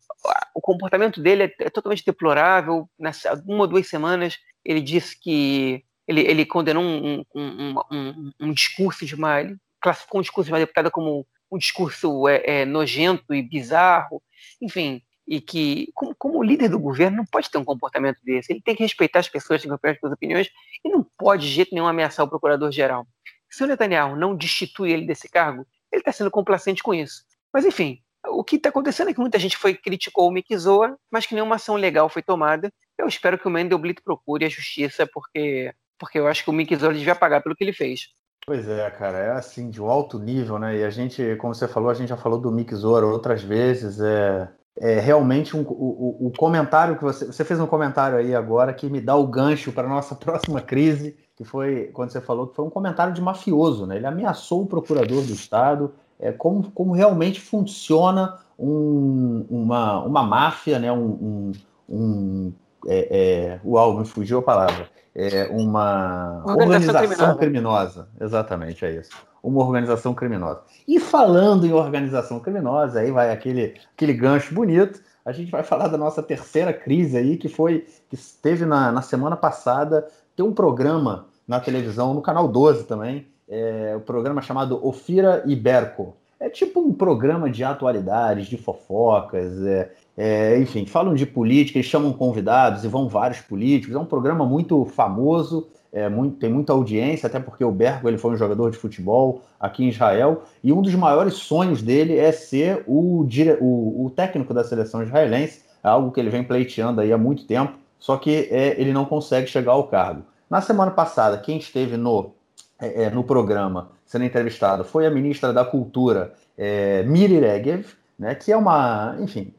o comportamento dele é, é, totalmente deplorável. Nas uma ou duas semanas, ele disse que ele, ele condenou um, um, um, um, discurso de uma. Ele classificou um discurso de uma deputada como um discurso é, é, nojento e bizarro. Enfim, e que, como, como, líder do governo, não pode ter um comportamento desse. Ele tem que respeitar as pessoas, tem que respeitar as suas opiniões e não pode, de jeito nenhum, ameaçar o procurador-geral. Se o Netanyahu não destitui ele desse cargo, ele está sendo complacente com isso. Mas, enfim, o que está acontecendo é que muita gente foi criticou o Mikizoa, mas que nenhuma ação legal foi tomada. Eu espero que o Mendelblit procure a justiça, porque, porque eu acho que o Mikizoa devia pagar pelo que ele fez.
Pois é, cara, é assim, de um alto nível, né? E a gente, como você falou, a gente já falou do Mick Zora outras vezes. É, é realmente um, o, o, comentário que você. Você fez um comentário aí agora que me dá o gancho para a nossa próxima crise, que foi quando você falou que foi um comentário de mafioso, né? Ele ameaçou o procurador do Estado, é, como, como realmente funciona um, uma, uma máfia, né? um, um, um é, é, uau, me fugiu a palavra. É uma organização, organização criminosa. Exatamente, é isso. Uma organização criminosa. E falando em organização criminosa, aí vai aquele, aquele gancho bonito. A gente vai falar da nossa terceira crise aí, que foi que teve na, na semana passada. Tem um programa na televisão, no canal 12 também, é, o programa chamado Ofira Iberco. É tipo um programa de atualidades, de fofocas, é, é, enfim, falam de política, eles chamam convidados e vão vários políticos. É um programa muito famoso, é, muito, tem muita audiência, até porque o Bergo ele foi um jogador de futebol aqui em Israel, e um dos maiores sonhos dele é ser o, o, o técnico da seleção israelense, é algo que ele vem pleiteando aí há muito tempo, só que é, ele não consegue chegar ao cargo. Na semana passada, quem esteve no, é, é no programa sendo entrevistado foi a ministra da Cultura, é, Miri Regev, né, que é uma, enfim,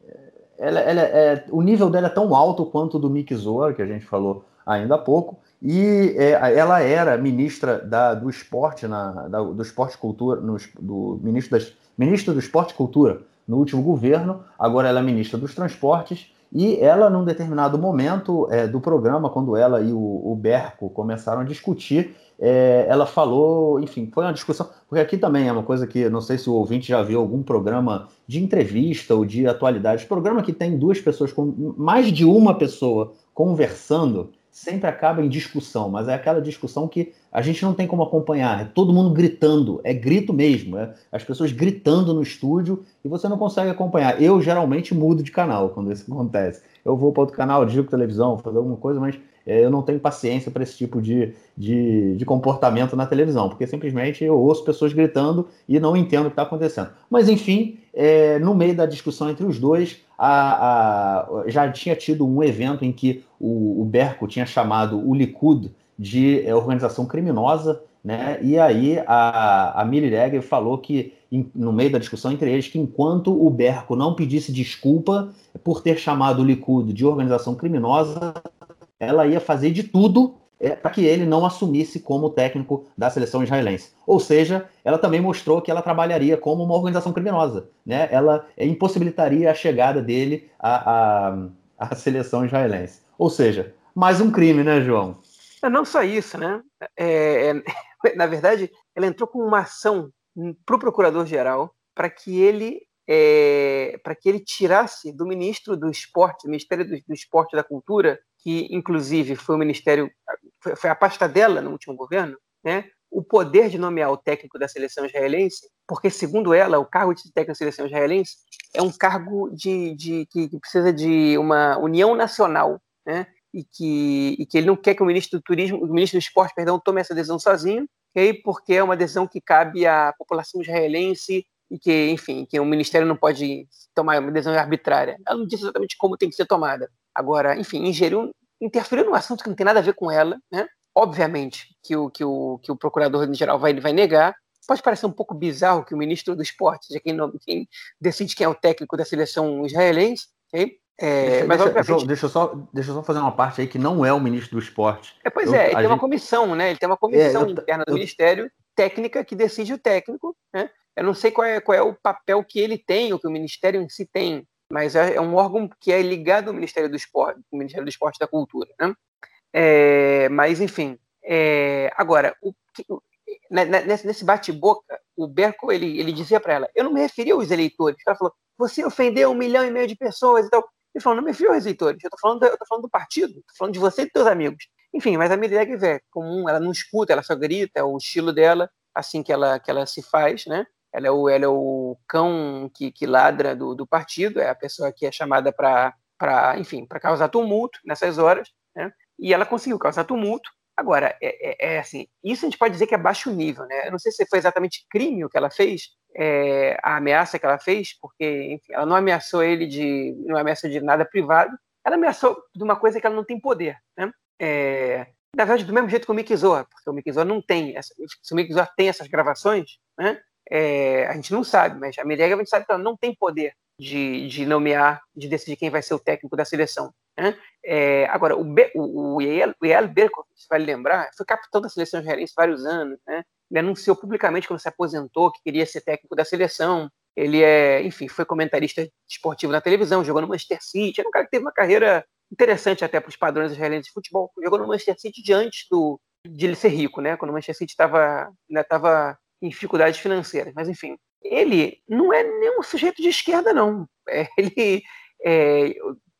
ela, ela é, o nível dela é tão alto quanto o do Mick Zohar, que a gente falou ainda há pouco, e é, ela era ministra da, do esporte, na, da, do esporte cultura, no, do ministro, das, ministro do esporte e cultura no último governo, agora ela é ministra dos transportes, e ela, num determinado momento é, do programa, quando ela e o, o Berco começaram a discutir, é, ela falou, enfim, foi uma discussão, porque aqui também é uma coisa que não sei se o ouvinte já viu algum programa de entrevista ou de atualidades, programa que tem duas pessoas, com mais de uma pessoa conversando, sempre acaba em discussão, mas é aquela discussão que a gente não tem como acompanhar. É todo mundo gritando, é grito mesmo, é as pessoas gritando no estúdio e você não consegue acompanhar. Eu geralmente mudo de canal quando isso acontece. Eu vou para outro canal, digo televisão, fazer alguma coisa, mas é, eu não tenho paciência para esse tipo de, de, de, comportamento na televisão, porque simplesmente eu ouço pessoas gritando e não entendo o que está acontecendo. Mas, enfim, é, no meio da discussão entre os dois, a, a, já tinha tido um evento em que o, o Berco tinha chamado o Likud de é, organização criminosa, né? E aí a, a Miri Regev falou que, em, no meio da discussão entre eles, que enquanto o Berco não pedisse desculpa por ter chamado o Likud de organização criminosa, ela ia fazer de tudo é, para que ele não assumisse como técnico da seleção israelense. Ou seja, ela também mostrou que ela trabalharia como uma organização criminosa. Né? Ela impossibilitaria a chegada dele à, à, à seleção israelense. Ou seja, mais um crime, né, João?
É, não só isso, né? É, é, na verdade, ela entrou com uma ação para o procurador-geral para que ele é, para que ele tirasse do ministro do esporte, do Ministério do, do Esporte e da Cultura, que inclusive foi o ministério, foi, a pasta dela no último governo, né? o poder de nomear o técnico da seleção israelense, porque, segundo ela, o cargo de técnico da seleção israelense é um cargo de, de que, que, precisa de uma união nacional, né? E que, e que ele não quer que o ministro do turismo, o ministro do esporte, perdão, tome essa decisão sozinho, okay? porque é uma decisão que cabe à população israelense e que, enfim, que o ministério não pode tomar uma decisão arbitrária. Ela não disse exatamente como tem que ser tomada. Agora, enfim, ingeriu, interferiu num assunto que não tem nada a ver com ela, né? Obviamente que o, que o, que o procurador geral vai, vai negar. Pode parecer um pouco bizarro que o ministro do esporte, seja quem, quem decide quem é o técnico da seleção israelense, okay?
É, deixa, deixa, deixa, eu só, deixa eu só fazer uma parte aí que não é o ministro do esporte.
É, pois eu, é, ele tem gente... uma comissão, né? Ele tem uma comissão é, eu, interna do. Ministério técnica que decide o técnico, né? Eu não sei qual é, qual é o papel que ele tem, ou que o Ministério em si tem mas é, é, um órgão que é ligado ao Ministério do Esporte, Ministério do Esporte e da Cultura, né? É, mas, enfim, é, agora, o, né, né, nesse bate-boca, o Berco, ele, ele dizia para ela, eu não me referi aos eleitores. Ela falou, você ofendeu um milhão e meio de pessoas e tal. Ele falou, não me referi aos eleitores, eu estou falando, eu falando do partido, estou falando de você e dos seus amigos. Enfim, mas a Mireille é comum, ela não escuta, ela só grita, é o estilo dela, assim que ela, que ela se faz, né? Ela é o, ela é o cão que, que ladra do, do partido, é a pessoa que é chamada para, enfim, para causar tumulto nessas horas, né? e ela conseguiu causar tumulto. Agora, é, é, é, assim, isso a gente pode dizer que é baixo nível, né? Eu não sei se foi exatamente crime o que ela fez, é, a ameaça que ela fez, porque, enfim, ela não ameaçou ele de, não ameaçou de nada privado, ela ameaçou de uma coisa que ela não tem poder, né? É, na verdade, do mesmo jeito que o Mickey Zoa, porque o Mickey Zoa não tem, essa, se o Mickey Zoa tem essas gravações, né? É, a gente não sabe, mas a Mirega a gente sabe que ela não tem poder de, de nomear, de decidir quem vai ser o técnico da seleção. Né? É, agora, o, Be, o, o Yael Berkov, você vai lembrar, foi capitão da seleção israelense vários anos. Né? Ele anunciou publicamente quando se aposentou que queria ser técnico da seleção. Ele é, enfim, foi comentarista esportivo na televisão, jogou no Manchester City. Era um cara que teve uma carreira interessante até para os padrões israelenses de futebol. Jogou no Manchester City de antes do, de ele ser rico, né? Quando o Manchester City estava ainda estava em dificuldades financeiras. Mas, enfim, ele não é nenhum sujeito de esquerda, não. É, ele, é,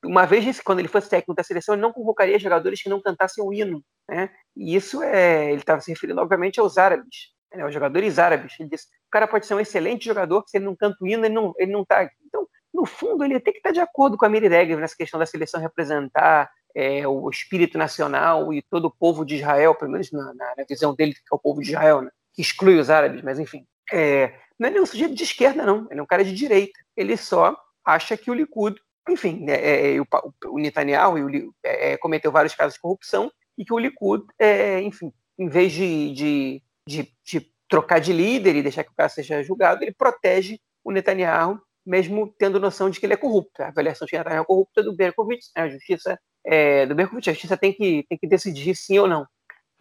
uma vez, quando ele fosse técnico da seleção, ele não convocaria jogadores que não cantassem o hino. Né? E isso é, ele estava se referindo, obviamente, aos árabes. né, os jogadores árabes. Ele disse, o cara pode ser um excelente jogador, se ele não canta o hino, ele não, ele não tá aqui. Então, no fundo, ele tem que estar de acordo com a Miri nessa questão da seleção representar é, o espírito nacional e todo o povo de Israel, pelo menos na, na, na visão dele, que é o povo de Israel, né? Que exclui os árabes, mas enfim. É, não é nenhum sujeito de esquerda, não. Ele é um cara de direita. Ele só acha que o Likud, enfim, né, é, é, o, o Netanyahu o, é, é, cometeu vários casos de corrupção e que o Likud, é, enfim, em vez de, de, de, de, trocar de líder e deixar que o cara seja julgado, ele protege o Netanyahu, mesmo tendo noção de que ele é corrupto. A avaliação de Netanyahu é corrupta do Berkovitz, né, a justiça do Berkovitz, a justiça tem que, tem que decidir sim ou não.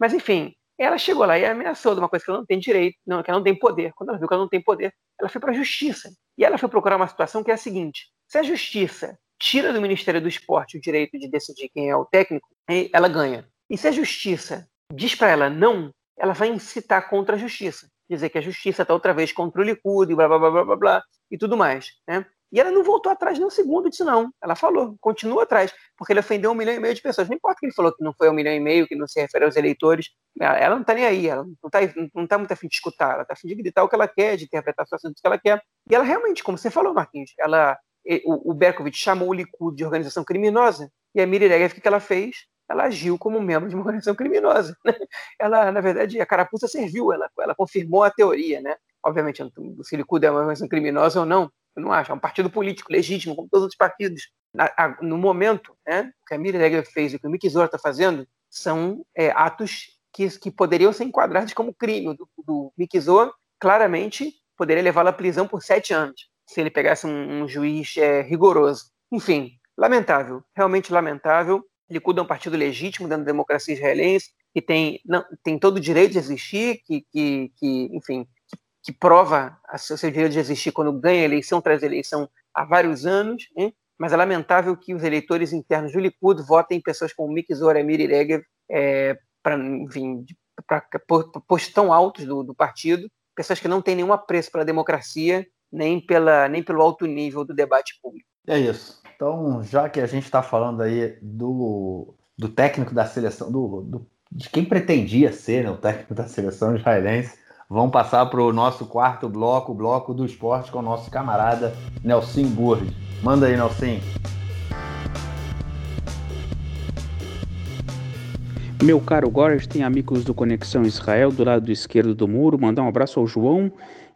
Mas, enfim, ela chegou lá e ameaçou de uma coisa que ela não tem direito, não, que ela não tem poder. Quando ela viu que ela não tem poder, ela foi para a justiça. E ela foi procurar uma situação que é a seguinte: se a justiça tira do Ministério do Esporte o direito de decidir quem é o técnico, ela ganha. E se a justiça diz para ela não, ela vai incitar contra a justiça. Dizer que a justiça está outra vez contra o Likud e blá blá blá blá, blá e tudo mais. Né? E ela não voltou atrás nem um segundo disso, não. Ela falou, continua atrás, porque ele ofendeu um milhão e meio de pessoas. Não importa que ele falou que não foi um milhão e meio, que não se refere aos eleitores. Ela não está nem aí, ela não está não tá muito afim de escutar, ela está afim de gritar o que ela quer, de interpretar a situação do que ela quer. E ela realmente, como você falou, Marquinhos, ela, o, o chamou o Likud de organização criminosa, e a Miri Regev, o que ela fez? Ela agiu como membro de uma organização criminosa. Né? Ela, na verdade, a carapuça serviu, ela, ela confirmou a teoria, né? Obviamente, se o Likud é uma organização criminosa ou não, eu não acho. É um partido político legítimo, como todos os outros partidos. No momento, né, o que a Miriam fez e o que o Mickey Zor está fazendo são é, atos que, que poderiam ser enquadrados como crime. Do, do Mickey Zor, claramente, poderia levá-lo à prisão por sete anos, se ele pegasse um, um juiz é, rigoroso. Enfim, lamentável, realmente lamentável. Likud é um partido legítimo dentro da democracia israelense, que tem, não, tem todo o direito de existir, que, que, que enfim, que prova o seu direito de existir quando ganha a eleição tras eleição há vários anos, hein? mas é lamentável que os eleitores internos do Likud votem em pessoas como Miki Zora Miri Regev é, para postos tão altos do, do, partido, pessoas que não têm nenhum apreço pela democracia, nem, pela, nem pelo alto nível do debate público.
É isso. Então, já que a gente está falando aí do, do técnico da seleção, do, do, de quem pretendia ser né, o técnico da seleção israelense, Vamos passar para o nosso quarto bloco, o bloco do esporte, com o nosso camarada Nelson Burri. Manda aí, Nelson.
Meu caro Gorge, tem amigos do Conexão Israel do lado esquerdo do muro. Mandar um abraço ao João,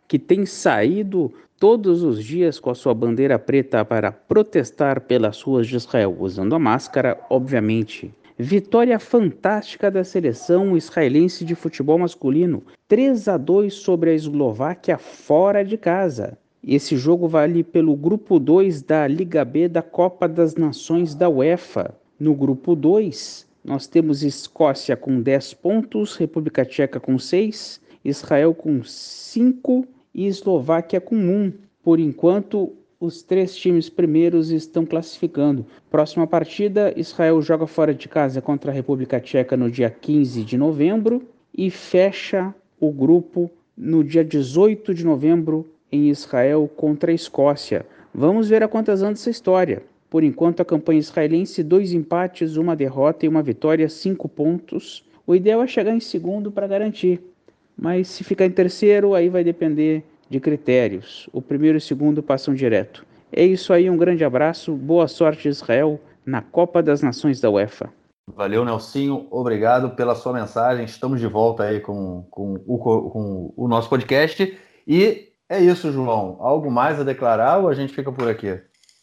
que tem saído todos os dias com a sua bandeira preta para protestar pelas ruas de Israel, usando a máscara, obviamente. Vitória fantástica da seleção israelense de futebol masculino, 3 a 2 sobre a Eslováquia fora de casa. Esse jogo vale pelo grupo 2 da Liga B da Copa das Nações da UEFA. No grupo 2, nós temos Escócia com 10 pontos, República Tcheca com 6, Israel com 5 e Eslováquia com 1. Por enquanto, os três times primeiros estão classificando. Próxima partida: Israel joga fora de casa contra a República Tcheca no dia 15 de novembro e fecha o grupo no dia 18 de novembro em Israel contra a Escócia. Vamos ver a quantas anos essa história. Por enquanto, a campanha israelense: dois empates, uma derrota e uma vitória, cinco pontos. O ideal é chegar em segundo para garantir. Mas se ficar em terceiro, aí vai depender de critérios. O primeiro e o segundo passam direto. É isso aí, um grande abraço, boa sorte Israel na Copa das Nações da UEFA.
Valeu, Nelsinho, obrigado pela sua mensagem. Estamos de volta aí com, com, o, com o nosso podcast. E é isso, João. Algo mais a declarar ou a gente fica por aqui?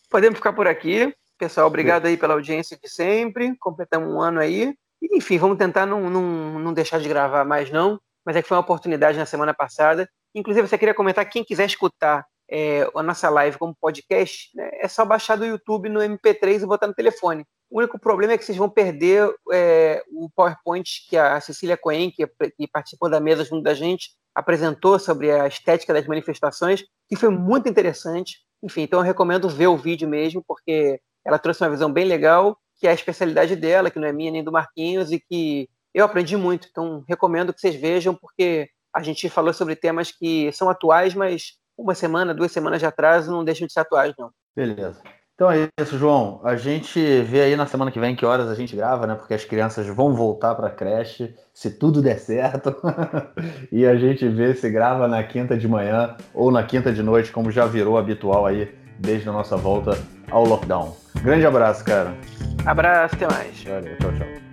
Podemos ficar por aqui. Pessoal, obrigado aí pela audiência de sempre. Completamos um ano aí. E, enfim, vamos tentar não, não, não deixar de gravar mais, não. Mas é que foi uma oportunidade na semana passada Inclusive, você queria comentar, quem quiser escutar é, a nossa live como podcast, né, é só baixar do YouTube no MP3 e botar no telefone. O único problema é que vocês vão perder é, o PowerPoint que a Cecília Cohen, que, que, participou da mesa junto da gente, apresentou sobre a estética das manifestações, que foi muito interessante. Enfim, então eu recomendo ver o vídeo mesmo, porque ela trouxe uma visão bem legal, que é a especialidade dela, que não é minha nem do Marquinhos, e que eu aprendi muito. Então recomendo que vocês vejam, porque a gente falou sobre temas que são atuais, mas uma semana, duas semanas de atraso não deixam de ser atuais, não.
Beleza. Então é isso, João. A gente vê aí na semana que vem que horas a gente grava, né? Porque as crianças vão voltar para a creche, se tudo der certo. e a gente vê se grava na quinta de manhã ou na quinta de noite, como já virou habitual aí desde a nossa volta ao lockdown. Grande abraço, cara.
Abraço, até mais.
Valeu, tchau, tchau.